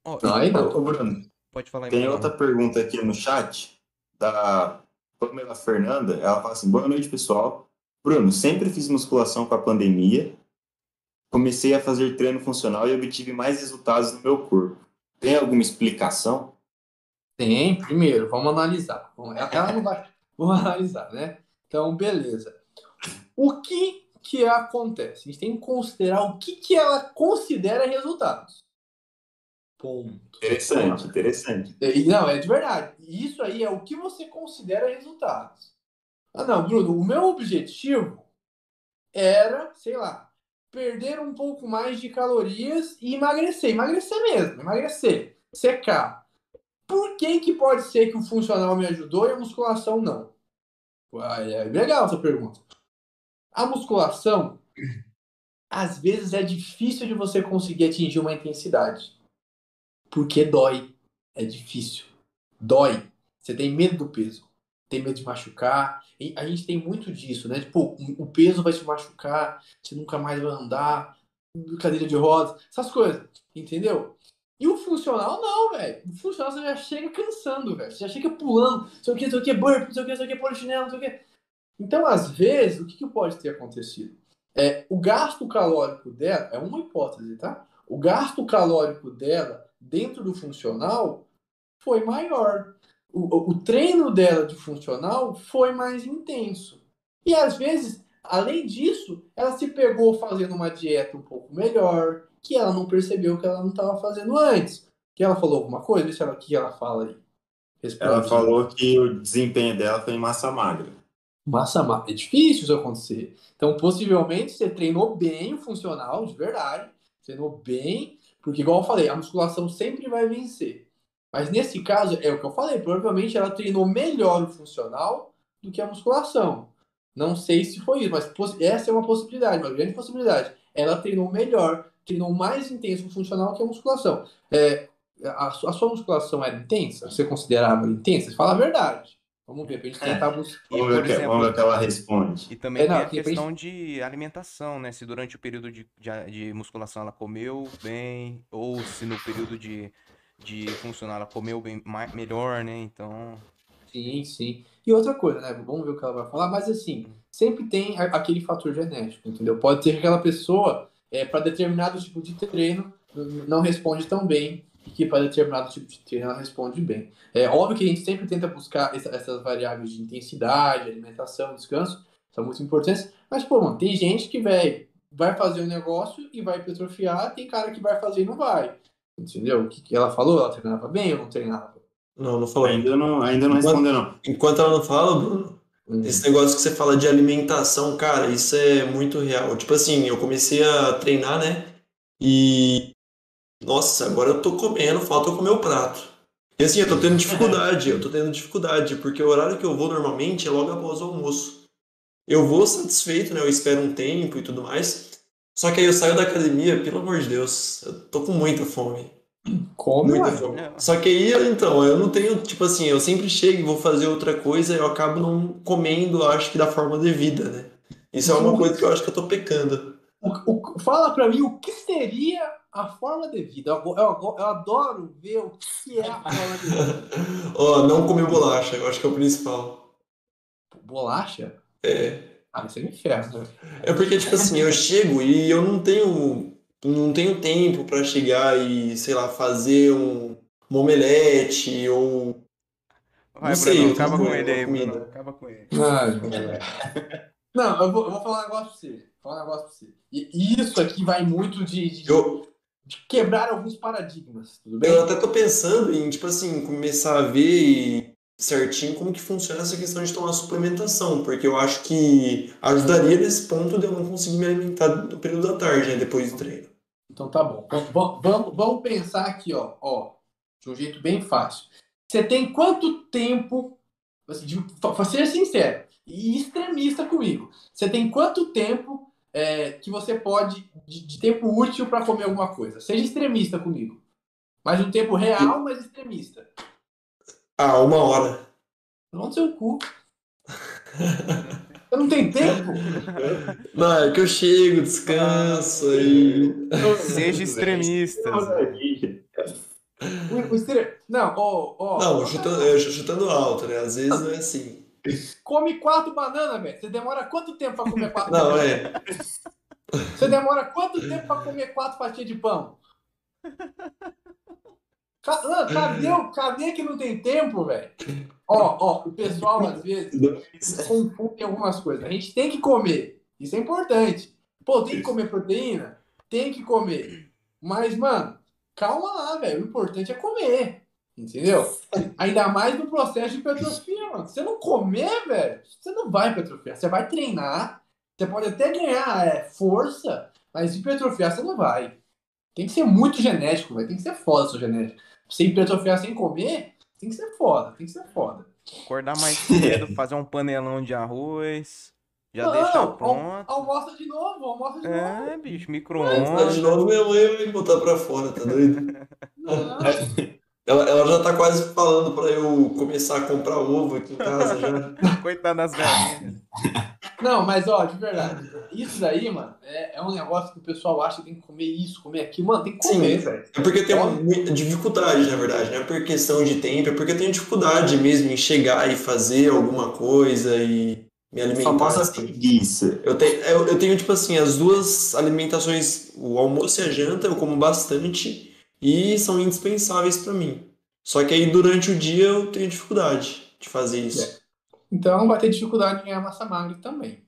Ó, Não, aí não. Ô, Bruno, pode falar aí, tem outra pergunta aqui no chat da Pamela Fernanda, ela fala assim: boa noite, pessoal. Bruno, sempre fiz musculação com a pandemia. Comecei a fazer treino funcional e obtive mais resultados no meu corpo. Tem alguma explicação? Tem, primeiro, vamos analisar. Ela não vai. [laughs] Vamos analisar, né? Então, beleza. O que que acontece? A gente tem que considerar o que, que ela considera resultados. Ponto. Interessante, interessante. Não, é de verdade. Isso aí é o que você considera resultados. Ah, não, Bruno, o meu objetivo era, sei lá, perder um pouco mais de calorias e emagrecer. Emagrecer mesmo, emagrecer. Secar. Por que, que pode ser que o funcional me ajudou e a musculação não? É legal essa pergunta. A musculação, às vezes, é difícil de você conseguir atingir uma intensidade. Porque dói. É difícil. Dói. Você tem medo do peso. Tem medo de machucar. E a gente tem muito disso, né? Tipo, o peso vai te machucar, você nunca mais vai andar, cadeira de rodas, essas coisas. Entendeu? E o funcional, não, velho. O funcional você já chega cansando, velho. Você já chega pulando, sei o que, sei o que, burp, sei o que, sei o que, polichinelo, sei o que. Então, às vezes, o que, que pode ter acontecido? É, o gasto calórico dela, é uma hipótese, tá? O gasto calórico dela dentro do funcional foi maior. O, o treino dela de funcional foi mais intenso. E às vezes, além disso, ela se pegou fazendo uma dieta um pouco melhor, que ela não percebeu que ela não estava fazendo antes. Que ela falou alguma coisa? Deixa ela que ela fala aí. Responde. Ela falou que o desempenho dela foi em massa magra. Massa magra. É difícil isso acontecer. Então, possivelmente, você treinou bem o funcional, de verdade. Treinou bem, porque, igual eu falei, a musculação sempre vai vencer. Mas nesse caso, é o que eu falei, provavelmente ela treinou melhor o funcional do que a musculação. Não sei se foi isso, mas essa é uma possibilidade, uma grande possibilidade. Ela treinou melhor, treinou mais intenso o funcional que a musculação. É, a, a, sua musculação era intensa? Você considerava intensa? Fala a verdade. Vamos ver, pra gente tentar buscar. Vamos ver, que, vamos ver o que ela responde. E também é, não, tem a questão gente... de alimentação, né? Se durante o período de, de, de, musculação ela comeu bem, ou se no período de, de funcionar comeu bem, mais, melhor, né? Então. Sim, sim. E outra coisa, né? Vamos ver o que ela vai falar, mas assim, sempre tem aquele fator genético, entendeu? Pode ser que aquela pessoa, é, para determinado tipo de treino, não responde tão bem que para determinado tipo de treino ela responde bem. É óbvio que a gente sempre tenta buscar essa, essas variáveis de intensidade, alimentação, descanso, são muito importantes, mas, pô, mano, tem gente que, velho, vai fazer um negócio e vai hipertrofiar, tem cara que vai fazer e não vai. Entendeu? O que, que ela falou? Ela treinava bem ou não treinava? Não, não falou. Ainda não, ainda não respondeu, não. Enquanto ela não fala, Bruno, hum. esse negócio que você fala de alimentação, cara, isso é muito real. Tipo assim, eu comecei a treinar, né? E nossa, agora eu tô comendo, falta eu comer o prato. E assim, eu tô tendo dificuldade, eu tô tendo dificuldade, porque o horário que eu vou normalmente é logo após o almoço. Eu vou satisfeito, né? Eu espero um tempo e tudo mais. Só que aí eu saio da academia, pelo amor de Deus, eu tô com muita fome. Come, muita fome. Só que aí, então, eu não tenho, tipo assim, eu sempre chego e vou fazer outra coisa, eu acabo não comendo, acho que da forma devida, né? Isso é uma coisa que eu acho que eu tô pecando. O, o, fala pra mim o que seria a forma de vida. Eu, eu, eu, adoro ver o que é a forma de vida. [laughs] Ó, oh, não comer bolacha, eu acho que é o principal. Bolacha? É. Ah, isso é um inferno. É porque, tipo assim, eu chego e eu não tenho. Não tenho tempo para chegar e, sei lá, fazer um, um omelete ou. Vai, não sei, Bruno, acaba com ele aí, Bruno. Acaba com ele. Ai, não, eu vou, eu vou falar um negócio pra você. Falar um negócio pra você. E isso aqui vai muito de, de, eu, de quebrar alguns paradigmas, tudo bem? Eu até tô pensando em, tipo assim, começar a ver certinho como que funciona essa questão de tomar suplementação, porque eu acho que ajudaria nesse ponto de eu não conseguir me alimentar no período da tarde, né, depois do treino. Então tá bom. Vamos, vamos, vamos pensar aqui, ó, ó, de um jeito bem fácil. Você tem quanto tempo, assim, seja sincero e extremista comigo, você tem quanto tempo é, que você pode, de, de tempo útil para comer alguma coisa. Seja extremista comigo. Mas um tempo real, mas extremista. Ah, uma hora. Não seu cu. Você não tem tempo? Não, é que eu chego, descanso aí. Seja extremista. O, o Steelers- Não, ó, ó. Não, chutando, eu chutando alto, né? Às vezes não é assim. Come quatro bananas, velho. Você demora quanto tempo pra comer quatro Não, bananas? é. Você demora quanto tempo pra comer quatro fatias de pão? Ca- Cadê, cadê que não tem tempo, velho? Ó, ó, o pessoal às vezes confunde algumas coisas. A gente tem que comer. Isso é importante. Pô, tem que comer proteína? Tem que comer. Mas, mano, calma lá, velho. O importante é comer. Entendeu? Ainda mais no processo de hipertrofia, mano. Se você não comer, velho, você não vai hipertrofiar. Você vai treinar. Você pode até ganhar é, força, mas hipertrofiar você não vai. Tem que ser muito genético, velho. Tem que ser foda sua genética. Pra você hipertrofiar sem comer, tem que ser foda. Tem que ser foda. Acordar mais [laughs] cedo, fazer um panelão de arroz, já Não, deixar al- pronto. Almoça de novo, almoça de novo. É, bicho, Tá micro-ondas. de novo, minha mãe vai me botar pra fora, tá doido? Não. [laughs] Ela, ela já tá quase falando pra eu começar a comprar ovo aqui em casa já. [laughs] Coitado das galinhas. Não, mas ó, de verdade, isso daí, mano, é, é um negócio que o pessoal acha que tem que comer isso, comer aquilo. Mano, tem que comer, Sim. velho. É porque tem uma muita dificuldade, na verdade, não é por questão de tempo, é porque eu tenho dificuldade mesmo em chegar e fazer alguma coisa e me alimentar. Famosa assim. preguiça. Eu tenho, eu, eu tenho, tipo assim, as duas alimentações, o almoço e a janta, eu como bastante e são indispensáveis pra mim. Só que aí durante o dia eu tenho dificuldade de fazer isso. Então vai ter dificuldade em ganhar massa magra também.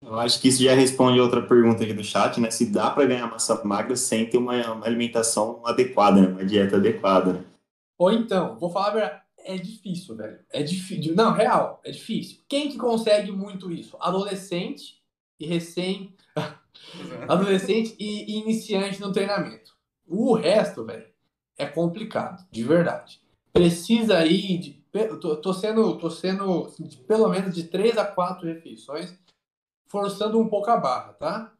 Eu acho que isso já responde outra pergunta aqui do chat, né? Se dá para ganhar massa magra sem ter uma, uma alimentação adequada, né? Uma dieta adequada. né? Ou então, vou falar a verdade, é difícil, velho. É difícil. Não, real, é difícil. Quem que consegue muito isso? Adolescente e recém. [laughs] Adolescente e iniciante no treinamento. O resto, velho, é complicado, de verdade. Precisa aí de. Tô, tô sendo, tô sendo assim, de pelo menos de três a quatro refeições, forçando um pouco a barra, tá?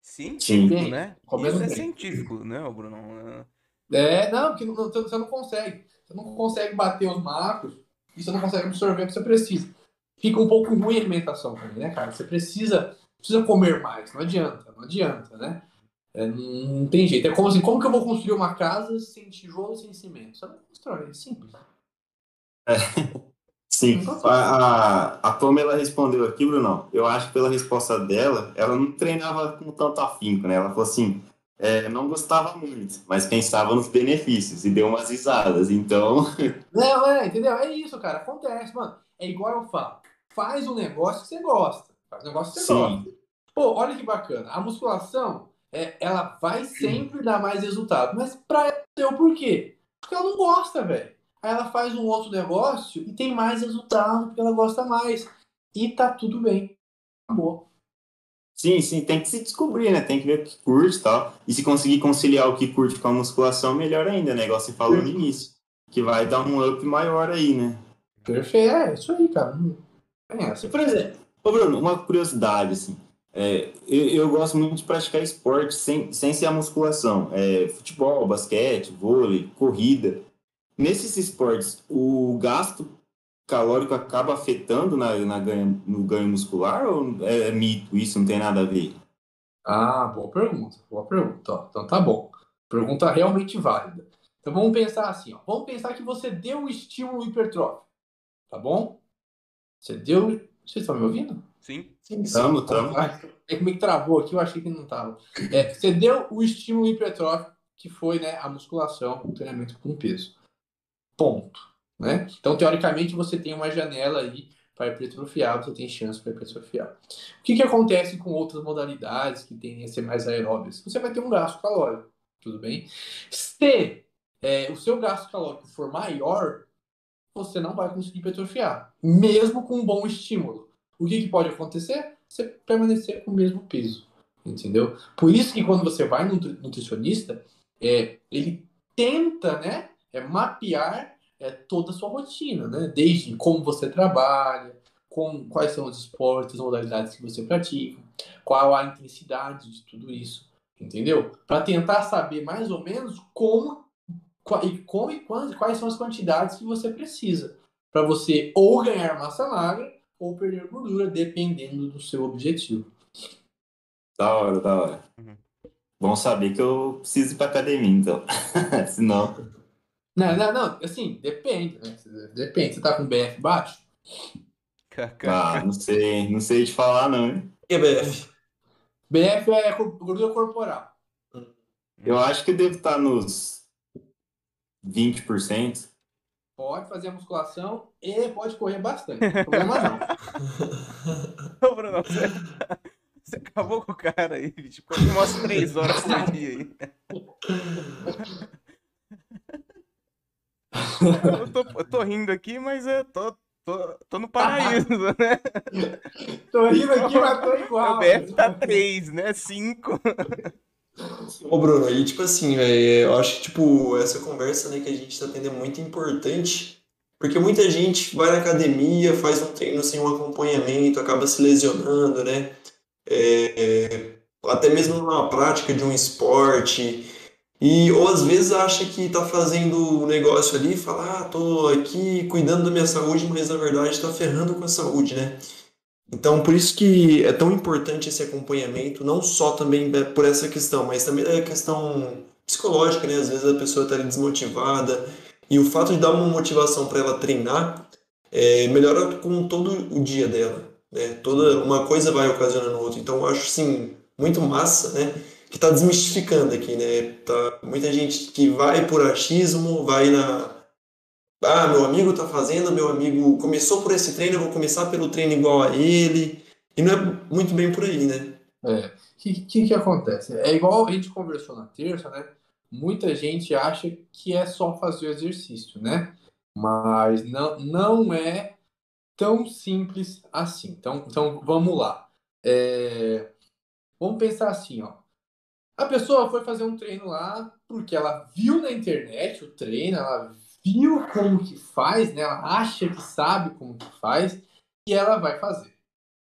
Científico, Sim. né? Comendo Isso é bem. científico, né, Bruno? É, não, porque não- você você não consegue. Você não consegue bater os macros e você não consegue absorver o que você precisa. Fica um pouco ruim a alimentação também, né, cara? Você precisa, precisa comer mais, não adianta, não adianta, né? É, não, tem jeito. É como assim, como que eu vou construir uma casa sem tijolo, sem cimento? Você não constrói, é simples. [laughs] Sim. A, a, a Pamela respondeu aqui, Bruno. Eu acho que pela resposta dela, ela não treinava com tanto afinco, né? Ela falou assim, é, não gostava muito, mas pensava nos benefícios e deu umas risadas. Então, [laughs] Não, é, entendeu? É isso, cara. Acontece, mano. É igual eu falo. Faz um negócio que você gosta. Faz um negócio que você Sim. gosta. Pô, olha que bacana. A musculação, é, ela vai sempre dar mais resultado. Mas pra ela deu por quê? Porque ela não gosta, velho. Aí ela faz um outro negócio e tem mais resultado porque ela gosta mais. E tá tudo bem. Acabou. sim, sim, tem que se descobrir, né? Tem que ver o que curte e tal. E se conseguir conciliar o que curte com a musculação, melhor ainda, né? Igual você falou no início. Que vai dar um up maior aí, né? Perfeito. É, isso aí, cara. Tem essa. Por exemplo, ô Bruno, uma curiosidade, assim. É, eu, eu gosto muito de praticar esporte sem, sem ser a musculação. É, futebol, basquete, vôlei, corrida. Nesses esportes, o gasto calórico acaba afetando na, na no ganho muscular ou é, mito? Isso não tem nada a ver? Ah, boa pergunta, boa pergunta. Então tá bom. Pergunta realmente válida. Então vamos pensar assim, ó. Vamos pensar que você deu o estímulo hipertrófico, tá bom? Você deu. Vocês estão me ouvindo? Sim. Sim, Tamo, tamo. É como é que travou aqui, eu achei que não tava. É, você deu o estímulo hipertrófico, que foi né, a musculação, o treinamento com peso. Ponto. Né? Então, teoricamente, você tem uma janela aí para hipertrofiar, você tem chance para hipertrofiar. O que, que acontece com outras modalidades que tendem a ser mais aeróbias? Você vai ter um gasto calórico, tudo bem? Se é, o seu gasto calórico for maior, você não vai conseguir hipertrofiar, mesmo com um bom estímulo. O que, que pode acontecer? Você permanecer com o mesmo peso, entendeu? Por isso que quando você vai no nutri- nutricionista, é, ele tenta, né, é, mapear é, toda a sua rotina, né? Desde como você trabalha, com, quais são os esportes, modalidades que você pratica, qual a intensidade de tudo isso, entendeu? Para tentar saber mais ou menos como, qua- e como e quais, quais são as quantidades que você precisa para você ou ganhar massa magra ou perder gordura, dependendo do seu objetivo. Da hora, da hora. Uhum. Bom saber que eu preciso ir pra academia, então. [laughs] Senão. Não, não, não. Assim, depende, né? Depende. Você tá com BF baixo? Ah, não sei. Não sei te falar, não. hein? O que é BF? BF é gordura corporal. Eu acho que devo estar nos 20%. Pode fazer a musculação e pode correr bastante. Problema não. [laughs] Ô, Bruno, você, você acabou com o cara aí, bicho. Ficou umas três horas por dia aí. Eu tô, eu tô rindo aqui, mas eu tô, tô, tô no paraíso, né? Tô rindo aqui, mas tô O igual. BF tá 3, né? 5. Ô, Bruno, e tipo assim, velho, eu acho que, tipo, essa conversa, né, que a gente tá tendo é muito importante, porque muita gente vai na academia, faz um treino sem um acompanhamento, acaba se lesionando, né? É, é, até mesmo numa prática de um esporte, e ou às vezes acha que tá fazendo o negócio ali, fala, ah, tô aqui cuidando da minha saúde, mas na verdade tá ferrando com a saúde, né? Então, por isso que é tão importante esse acompanhamento, não só também é por essa questão, mas também é questão psicológica, né? Às vezes a pessoa está desmotivada e o fato de dar uma motivação para ela treinar é, melhora com todo o dia dela, né? Toda uma coisa vai ocasionando outra. Então, eu acho assim muito massa, né? Que está desmistificando aqui, né? Tá muita gente que vai por achismo, vai na ah, meu amigo tá fazendo, meu amigo começou por esse treino, eu vou começar pelo treino igual a ele. E não é muito bem por aí, né? É. O que, que, que acontece? É igual a gente conversou na terça, né? Muita gente acha que é só fazer o exercício, né? Mas não, não é tão simples assim. Então, então vamos lá. É, Vamos pensar assim, ó. A pessoa foi fazer um treino lá porque ela viu na internet o treino, ela viu como que faz, né? Ela acha que sabe como que faz e ela vai fazer.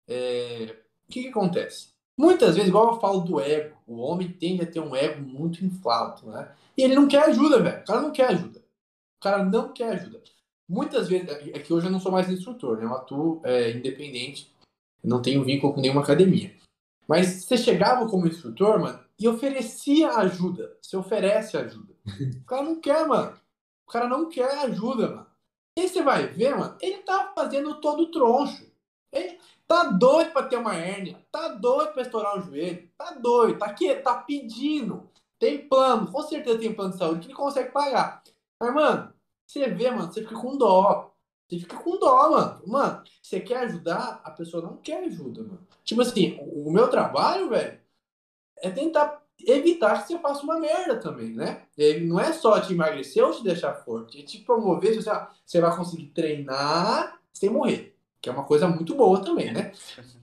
É, O que, que acontece? Muitas vezes, igual eu falo do ego, o homem tende a ter um ego muito inflado, né? E ele não quer ajuda, velho. O cara não quer ajuda. O cara não quer ajuda. Muitas vezes, é que hoje eu não sou mais instrutor, né? Eu atuo é, independente, não tenho vínculo com nenhuma academia. Mas você chegava como instrutor, mano, e oferecia ajuda. Você oferece ajuda. O cara não quer, mano. O cara não quer ajuda, mano. E você vai ver, mano, ele tá fazendo todo troncho. Ele tá doido pra ter uma hérnia. Tá doido pra estourar o joelho. Tá doido. Tá aqui, tá pedindo. Tem plano. Com certeza tem plano de saúde que ele consegue pagar. Mas, mano, você vê, mano, você fica com dó. Você fica com dó, mano. Mano, você quer ajudar, a pessoa não quer ajuda, mano. Tipo assim, o meu trabalho, velho, é tentar evitar que você faça uma merda também, né? Ele não é só te emagrecer ou te deixar forte, é te promover você, você vai conseguir treinar sem morrer. Que é uma coisa muito boa também, né?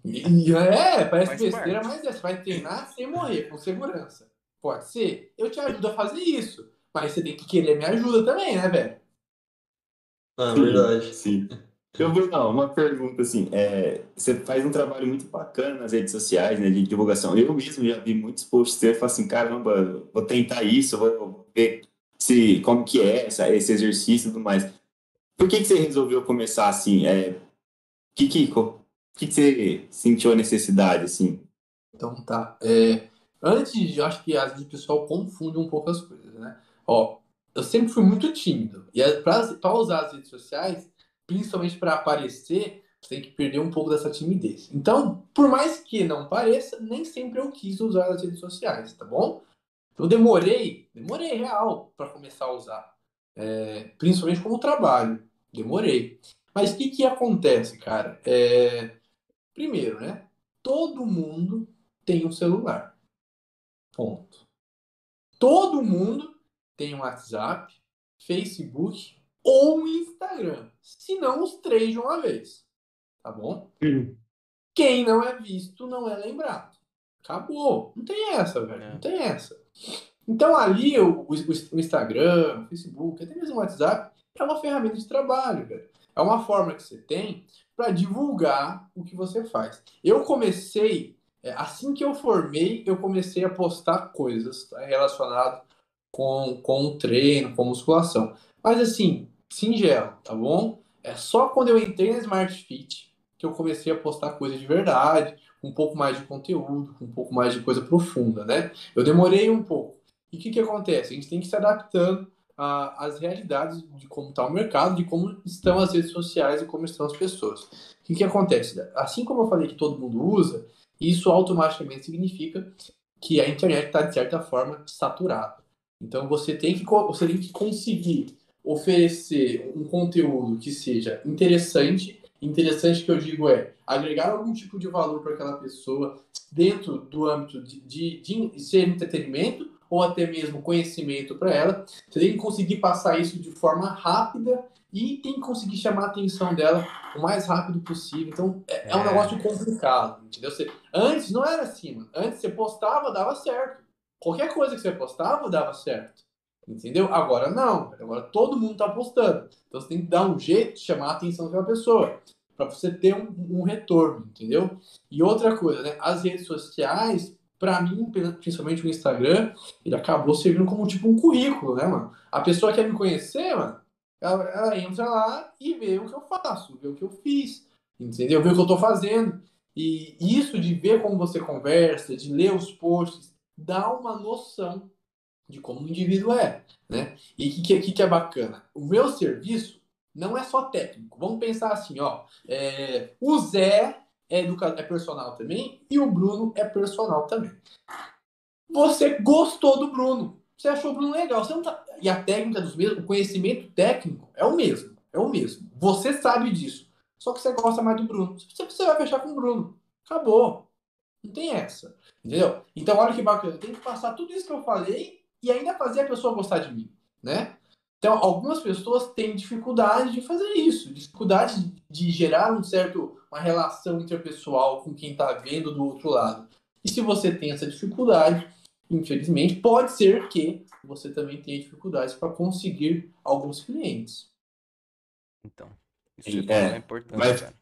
E, é, parece Faz besteira, parte. mas é, você vai treinar sem morrer, com segurança. Pode ser. Eu te ajudo a fazer isso. Mas você tem que querer minha ajuda também, né, velho? Ah, verdade. Sim. Eu vou não, uma pergunta assim, é, você faz um trabalho muito bacana nas redes sociais, né, de divulgação. Eu mesmo já vi muitos posts e falo assim, caramba, vou tentar isso, vou ver se como que é essa, esse exercício e tudo mais. Por que que você resolveu começar assim? É, que que que que você sentiu a necessidade assim? Então tá. É, antes, eu acho que vezes o pessoal confunde um pouco as coisas, né? Ó, eu sempre fui muito tímido. E para usar as redes sociais, principalmente para aparecer, você tem que perder um pouco dessa timidez. Então, por mais que não pareça, nem sempre eu quis usar as redes sociais, tá bom? Eu demorei, demorei real para começar a usar. É, principalmente como trabalho. Demorei. Mas o que que acontece, cara? É, primeiro, né? Todo mundo tem um celular. Ponto. Todo mundo tem um WhatsApp, Facebook ou um Instagram. Se não, os três de uma vez. Tá bom? Quem não é visto não é lembrado. Acabou. Não tem essa, velho. É. Não tem essa. Então ali o, o- o Instagram, o Facebook, até mesmo o WhatsApp, é uma ferramenta de trabalho, velho. É uma forma que você tem para divulgar o que você faz. Eu comecei, é, assim que eu formei, eu comecei a postar coisas tá, relacionadas com, com o treino, com musculação. Mas assim, singelo, tá bom? É só quando eu entrei na Smart Fit que eu comecei a postar coisa de verdade, um pouco mais de conteúdo, um pouco mais de coisa profunda, né? Eu demorei um pouco. E o que, que acontece? A gente tem que se adaptando às realidades de como está o mercado, de como estão as redes sociais e como estão as pessoas. O que, que acontece? Assim como eu falei que todo mundo usa, isso automaticamente significa que a internet está, de certa forma, saturada. Então você tem que, você tem que conseguir oferecer um conteúdo que seja interessante. Interessante que eu digo é agregar algum tipo de valor para aquela pessoa dentro do âmbito de, de, de ser entretenimento ou até mesmo conhecimento para ela. Você tem que conseguir passar isso de forma rápida e tem que conseguir chamar a atenção dela o mais rápido possível. Então é, é um é. negócio complicado, entendeu? Você, antes não era assim, mano. Antes você postava, dava certo. Qualquer coisa que você postava, dava certo. Entendeu? Agora não. Agora todo mundo está postando. Então você tem que dar um jeito de chamar a atenção daquela pessoa. Para você ter um, um, retorno, entendeu? E outra coisa, né? As redes sociais, para mim, principalmente o Instagram, ele acabou servindo como tipo um currículo, né, mano? A pessoa quer me conhecer, mano, ela, ela entra lá e vê o que eu faço, vê o que eu fiz, entendeu? Vê o que eu tô fazendo. E isso de ver como você conversa, de ler os posts, dá uma noção de como o indivíduo é, né? E o que, que, que é bacana? O meu serviço não é só técnico. Vamos pensar assim, ó. É, o Zé é, é personal também e o Bruno é personal também. Você gostou do Bruno. Você achou o Bruno legal. Você não tá... E a técnica dos mesmos, o conhecimento técnico é o mesmo. É o mesmo. Você sabe disso. Só que você gosta mais do Bruno. Você vai fechar com o Bruno. Acabou. Não tem essa. Entendeu? Então, olha que bacana. Tenho que passar tudo isso que eu falei e ainda fazer a pessoa gostar de mim, né? Então, algumas pessoas têm dificuldade de fazer isso, dificuldade de gerar um certo uma relação interpessoal com quem está vendo do outro lado. E se você tem essa dificuldade, infelizmente, pode ser que você também tenha dificuldades para conseguir alguns clientes. Então, isso é, é importante, mas, cara.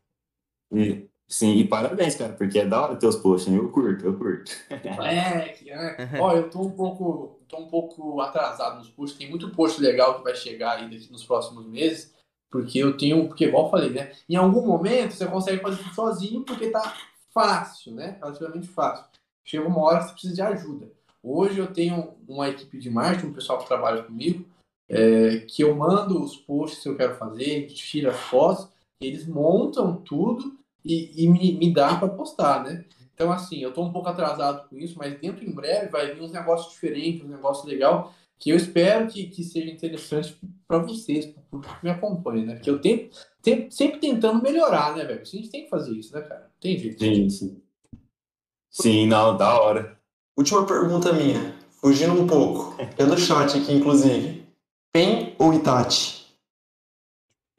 E, sim, e parabéns, cara, porque é da hora teus posts, eu curto, eu curto. [laughs] É, é. Ó, eu tô um pouco, tô um pouco atrasado nos posts, tem muito post legal que vai chegar aí nos próximos meses, porque eu tenho, porque igual eu falei, né? Em algum momento você consegue fazer tudo sozinho porque tá fácil, né? Relativamente fácil. Chega uma hora que você precisa de ajuda. Hoje eu tenho uma equipe de marketing, um pessoal que trabalha comigo, é, que eu mando os posts que eu quero fazer, tira as fotos, eles montam tudo e, e me, me dá para postar, né? Então, assim, eu estou um pouco atrasado com isso, mas dentro em breve vai vir uns negócios diferentes, um negócio legal, que eu espero que, que seja interessante para vocês, para o público que me acompanha, né? Porque eu tenho, tenho, sempre tentando melhorar, né, velho? A gente tem que fazer isso, né, cara? Tem jeito. Sim, sim. Sim, não, da hora. Última pergunta minha, fugindo um pouco, pelo chat aqui, inclusive. PEN ou Itachi?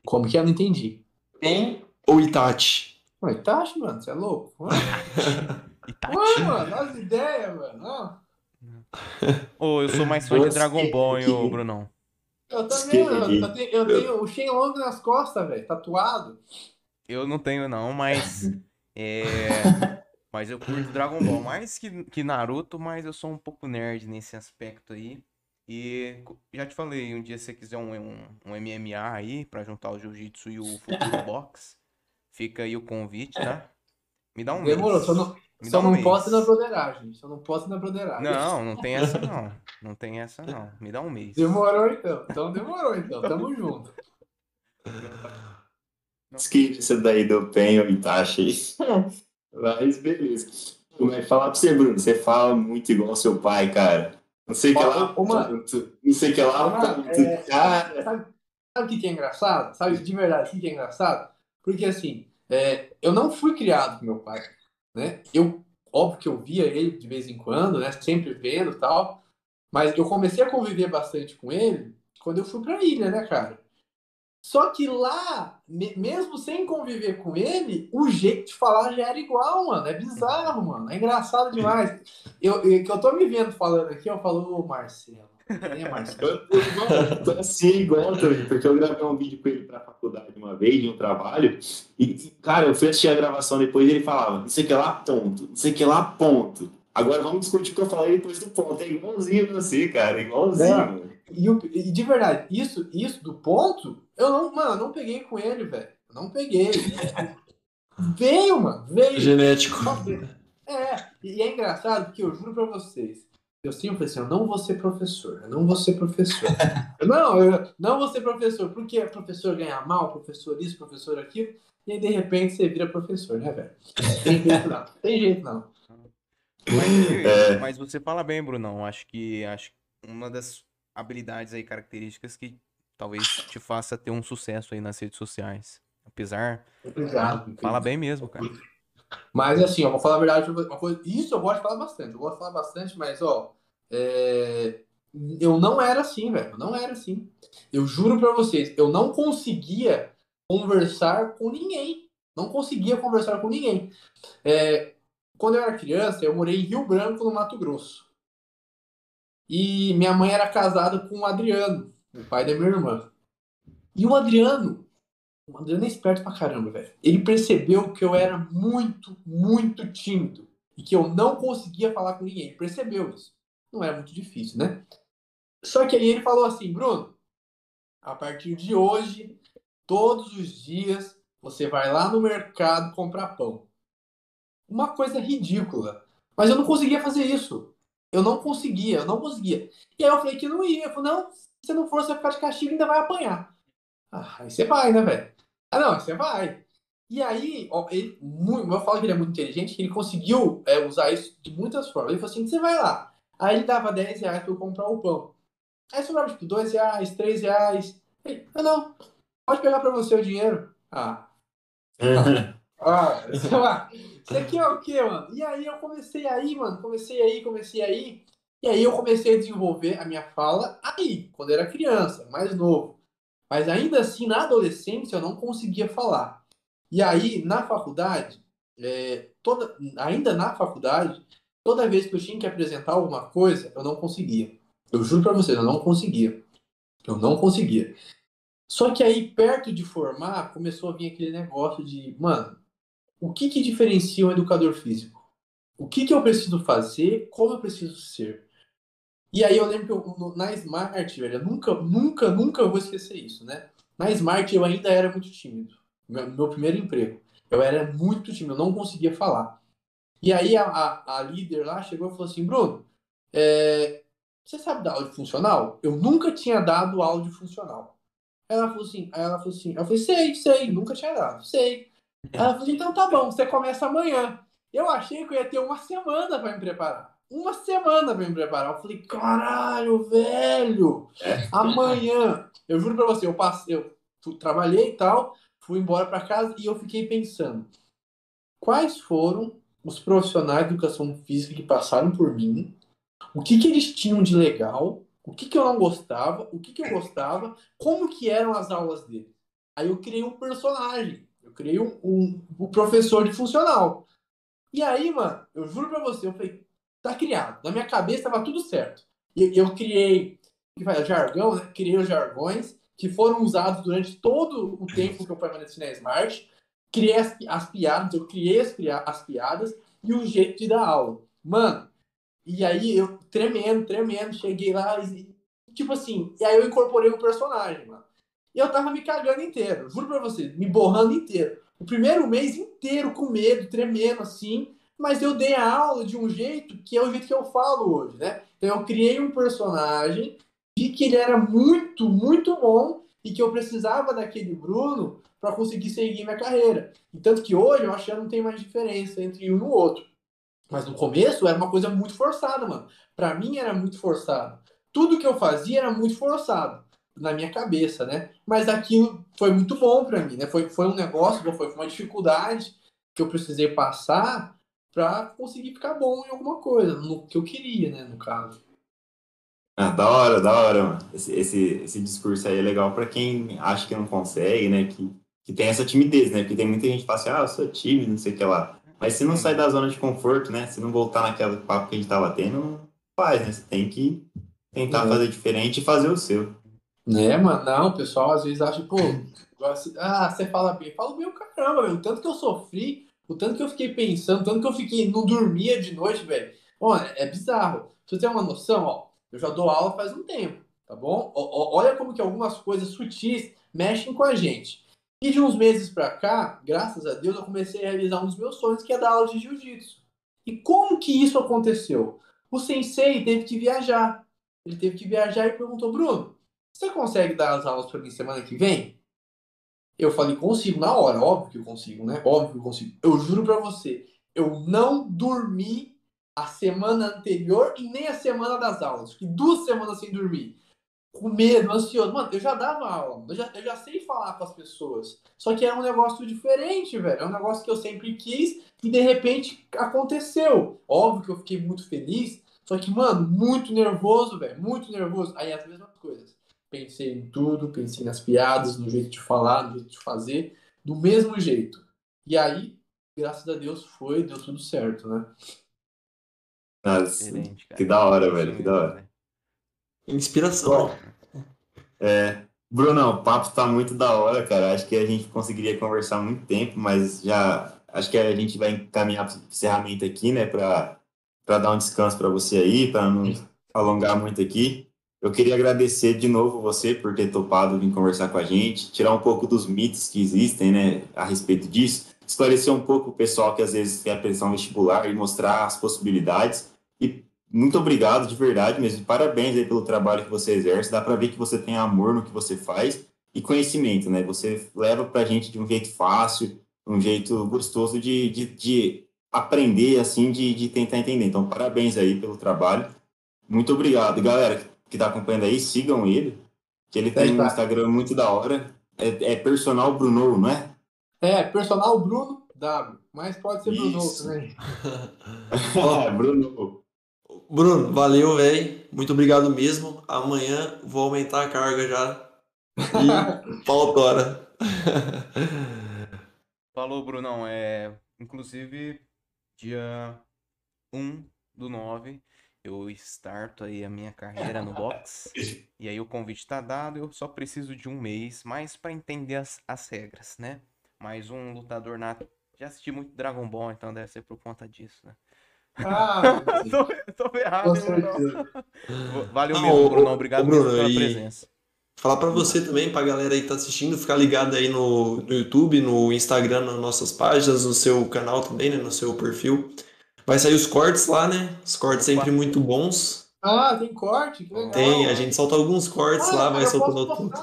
Como que eu não entendi? PEN ou Itachi? Pô, Itachi, mano, você é louco? [laughs] Itachi? Ué, mano, as ideias, mano. Ô, oh, eu sou mais fã de Dragon Ball, hein, ô, Brunão. Eu também, eu, eu, tenho, eu tenho o Shenlong nas costas, velho, tatuado. Eu não tenho, não, mas. [laughs] É. Mas eu curto Dragon Ball mais que, que Naruto, mas eu sou um pouco nerd nesse aspecto aí. E já te falei, um dia se você quiser um, um, um MMA aí, pra juntar o Jiu-Jitsu e o Futuro Box, fica aí o convite, tá? Me dá um Demorou, mês. só não, Me só um não mês. posso ir na broderagem. Só não posso ir na broderagem. Não, não tem essa não. Não tem essa não. Me dá um mês. Demorou então. Então demorou então. Tamo junto. Esquece daí do Penho e aí. Mas beleza. Mas falar pra você, Bruno, você fala muito igual ao seu pai, cara. Não sei o que lá. Uma... Não sei o que lá. Uma, é... cara. Sabe, sabe o que, que é engraçado? Sabe de verdade o que, que é engraçado? Porque assim, é, eu não fui criado com meu pai. Né? Eu, óbvio que eu via ele de vez em quando, né? Sempre vendo tal. Mas eu comecei a conviver bastante com ele quando eu fui pra ilha, né, cara? Só que lá, mesmo sem conviver com ele, o jeito de falar já era igual, mano. É bizarro, mano. É engraçado demais. Eu, eu, que eu tô me vendo falando aqui, eu falo, ô Marcelo. É Marcelo? [laughs] eu tô assim, igual também, porque eu gravei um vídeo com ele pra faculdade uma vez, de um trabalho, e, cara, eu fui assistir a gravação depois e ele falava, não sei o que lá, ponto, não sei o que lá, ponto. Agora vamos discutir o que eu falei depois do ponto. É igualzinho você, cara, igualzinho. É. E, e, de verdade, isso, isso do ponto, eu não, mano, eu não peguei com ele, velho. Não peguei. [laughs] Veio, mano, veio. Genético. É, e é engraçado porque eu juro pra vocês, eu sempre falei assim, eu não vou ser professor, eu não vou ser professor. não, eu não vou ser professor, porque professor ganha mal, professor isso, professor aquilo, e aí de repente você vira professor, né, velho? Tem jeito não, tem jeito não. Mas, [laughs] É. mas você fala bem, Brunão. Acho que acho que uma das habilidades aí, características que talvez te faça ter um sucesso aí nas redes sociais. Apesar, Obrigado. fala bem mesmo, cara. Mas assim, ó, vou falar a verdade, uma coisa, isso eu gosto de falar bastante, eu gosto de falar bastante, mas ó, é, eu não era assim, velho, não era assim. Eu juro pra vocês, eu não conseguia conversar com ninguém, não conseguia conversar com ninguém. É, quando eu era criança, eu morei em Rio Branco, no Mato Grosso. E minha mãe era casada com o Adriano, o pai da minha irmã. E o Adriano, o Adriano é esperto pra caramba, velho. Ele percebeu que eu era muito, muito tímido. E que eu não conseguia falar com ninguém. Ele percebeu isso. Não era muito difícil, né? Só que aí ele falou assim, Bruno, a partir de hoje, todos os dias, você vai lá no mercado comprar pão. Uma coisa ridícula. Mas eu não conseguia fazer isso. Eu não conseguia, eu não conseguia. E aí eu falei que não ia. Eu falei, não, se você não for, você vai ficar de castigo e ainda vai apanhar. Ah, aí você vai, né, velho? Ah, não, você vai. E aí, ó, ele, muito, eu falo que ele é muito inteligente, que ele conseguiu é, usar isso de muitas formas. Ele falou assim: você vai lá. Aí ele dava 10 reais pra eu comprar o pão. Aí sobrava tipo 2 reais, 3 reais. Ele, ah, não, pode pegar pra você o dinheiro. Ah, [laughs] ah, sei lá. Isso aqui é o quê, mano? E aí eu comecei aí, mano. Comecei aí, comecei aí. E aí eu comecei a desenvolver a minha fala aí, quando eu era criança, mais novo. Mas ainda assim, na adolescência, eu não conseguia falar. E aí, na faculdade, é, toda, ainda na faculdade, toda vez que eu tinha que apresentar alguma coisa, eu não conseguia. Eu juro pra vocês, eu não conseguia. Eu não conseguia. Só que aí, perto de formar, começou a vir aquele negócio de, mano, o que que diferencia um educador físico? O que que eu preciso fazer? Como eu preciso ser? E aí eu lembro que eu, na Smart, velho, nunca, nunca, nunca vou esquecer isso, né? Na Smart eu ainda era muito tímido. Meu, meu primeiro emprego. Eu era muito tímido, eu não conseguia falar. E aí a, a, a líder lá chegou e falou assim, Bruno, é, você sabe dar de funcional? Eu nunca tinha dado de funcional. Ela falou assim, aí ela falou assim, eu falei, sei, sei, nunca tinha dado, sei. Ela falou, então tá bom, você começa amanhã. Eu achei que eu ia ter uma semana para me preparar. Uma semana para me preparar. Eu falei, caralho, velho, amanhã. Eu juro para você, eu passei, eu trabalhei e tal, fui embora para casa e eu fiquei pensando, quais foram os profissionais de educação física que passaram por mim, o que que eles tinham de legal, o que que eu não gostava, o que que eu gostava, como que eram as aulas dele. Aí eu criei um personagem, eu criei um, um, um professor de funcional. E aí, mano, eu juro pra você, eu falei, tá criado. Na minha cabeça tava tudo certo. E eu criei, que faz jargão, né? Criei os jargões que foram usados durante todo o tempo que eu permaneci na Smart. Criei as, as piadas, eu criei as, as piadas e o jeito de dar aula. Mano, e aí eu tremendo, tremendo, cheguei lá e, tipo assim, e aí eu incorporei um personagem, mano. E eu tava me cagando inteiro, juro pra vocês, me borrando inteiro. O primeiro mês inteiro com medo, tremendo assim, mas eu dei a aula de um jeito que é o jeito que eu falo hoje, né? Então eu criei um personagem vi que ele era muito, muito bom e que eu precisava daquele Bruno para conseguir seguir minha carreira. E tanto que hoje eu acho que já não tem mais diferença entre um e o outro. Mas no começo era uma coisa muito forçada, mano. Para mim era muito forçado. Tudo que eu fazia era muito forçado na minha cabeça, né? Mas aquilo foi muito bom para mim, né? Foi, foi um negócio, foi uma dificuldade que eu precisei passar para conseguir ficar bom em alguma coisa, no que eu queria, né, no caso. Ah, da hora, da hora, mano. Esse, esse, esse discurso aí é legal pra quem acha que não consegue, né? Que, que tem essa timidez, né? Porque tem muita gente que fala assim, ah, eu sou tímido, não sei o que lá. Mas se não sair da zona de conforto, né? Se não voltar naquele papo que a gente tava tendo, não faz, né? Você tem que tentar É. fazer diferente e fazer o seu. Né, mano? Não, o pessoal às vezes acha, pô, ah, você fala bem. Falo bem o caramba, velho. O tanto que eu sofri, o tanto que eu fiquei pensando, o tanto que eu fiquei, não dormia de noite, velho. Ó, é é bizarro. Pra você ter uma noção, ó, eu já dou aula faz um tempo, tá bom? Ó, olha como que algumas coisas sutis mexem com a gente. E de uns meses para cá, graças a Deus, eu comecei a realizar um dos meus sonhos, que é dar aula de jiu-jitsu. E como que isso aconteceu? O sensei teve que viajar. Ele teve que viajar e perguntou: Bruno, você consegue dar as aulas para mim semana que vem? Eu falei: consigo, na hora. Óbvio que eu consigo, né? Óbvio que eu consigo. Eu juro para você, eu não dormi a semana anterior e nem a semana das aulas. Fiquei duas semanas sem dormir com medo, ansioso. Mano, eu já dava aula, eu já, eu já sei falar com as pessoas. Só que é um negócio diferente, velho. É um negócio que eu sempre quis e de repente aconteceu. Óbvio que eu fiquei muito feliz, só que, mano, muito nervoso, velho. Muito nervoso. Aí as mesmas coisas. Pensei em tudo, pensei nas piadas, no jeito de falar, no jeito de fazer, do mesmo jeito. E aí, graças a Deus, foi, deu tudo certo, né? Nossa, que da hora, velho, que da hora. Inspiração. É, Bruno, o papo tá muito da hora, cara. Acho que a gente conseguiria conversar muito tempo, mas já acho que a gente vai encaminhar para encerramento aqui, né, para dar um descanso para você aí, para não alongar muito aqui. Eu queria agradecer de novo você por ter topado vir conversar com a gente, tirar um pouco dos mitos que existem, né, a respeito disso, esclarecer um pouco o pessoal que às vezes quer pressão vestibular e mostrar as possibilidades. E muito obrigado de verdade mesmo. Parabéns aí pelo trabalho que você exerce. Dá para ver que você tem amor no que você faz e conhecimento, né? Você leva para a gente de um jeito fácil, um jeito gostoso de, de, de aprender, assim, de, de tentar entender. Então, parabéns aí pelo trabalho. Muito obrigado. Galera que está acompanhando aí, sigam ele, que ele tem um Instagram muito da hora. É, é personal Bruno, não é? É, personal Bruno W. Mas pode ser [laughs] Bruno também. é, Bruno. Bruno, valeu, velho. Muito obrigado mesmo. Amanhã vou aumentar a carga já. E [laughs] pau tora. Falou, Brunão. É, inclusive, dia 1 do 9, eu starto aí a minha carreira no box. [laughs] e aí o convite tá dado, eu só preciso de um mês, mais para entender as, as regras, né? Mais um lutador nato. Já assisti muito Dragon Ball, então deve ser por conta disso, né? Ah, [laughs] tô, tô errado. Valeu não, mesmo, Bruno. Obrigado Bruno, pela e... presença. Falar para você também, pra galera aí que tá assistindo, ficar ligado aí no, no YouTube, no Instagram, nas nossas páginas, no seu canal também, né? No seu perfil. Vai sair os cortes lá, né? Os cortes sempre muito bons. Ah, tem corte? Que legal. Tem, a gente solta alguns cortes ah, lá, vai soltando tudo.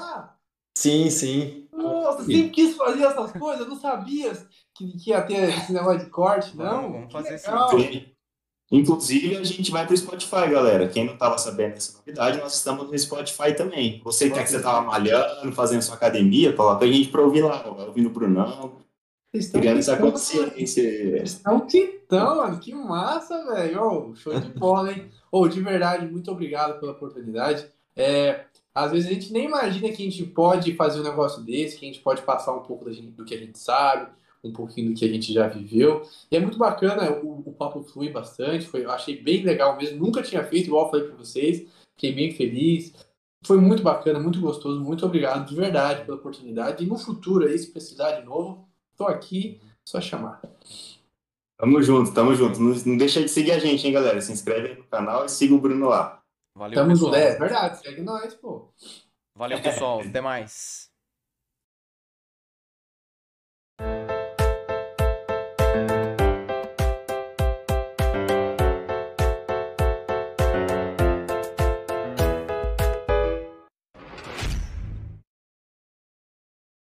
Sim, sim. Nossa, sempre quis fazer essas coisas, eu não sabia que, que ia ter esse negócio de corte, não. Vamos fazer isso. Inclusive, a gente vai para o Spotify, galera. Quem não estava sabendo dessa novidade, nós estamos no Spotify também. Você que, que você estava malhando, fazendo sua academia, coloca a gente para ouvir lá, ouvindo o Brunão. Criando essa consciência. Estão mano. Que massa, velho. Oh, show de bola, hein? Oh, de verdade, muito obrigado pela oportunidade. É, às vezes a gente nem imagina que a gente pode fazer um negócio desse, que a gente pode passar um pouco do que a gente sabe, um pouquinho do que a gente já viveu. E é muito bacana, o, o papo flui bastante, foi, eu achei bem legal mesmo, nunca tinha feito, igual eu falei para vocês, fiquei bem feliz. Foi muito bacana, muito gostoso, muito obrigado de verdade pela oportunidade. E no futuro aí, se precisar de novo, tô aqui, só chamar. Tamo junto, tamo junto. Não, não deixa de seguir a gente, hein, galera? Se inscreve aí no canal e siga o Bruno lá. Valeu, tamo pessoal. junto, é, é verdade, segue nós, pô. Valeu, pessoal. Até mais.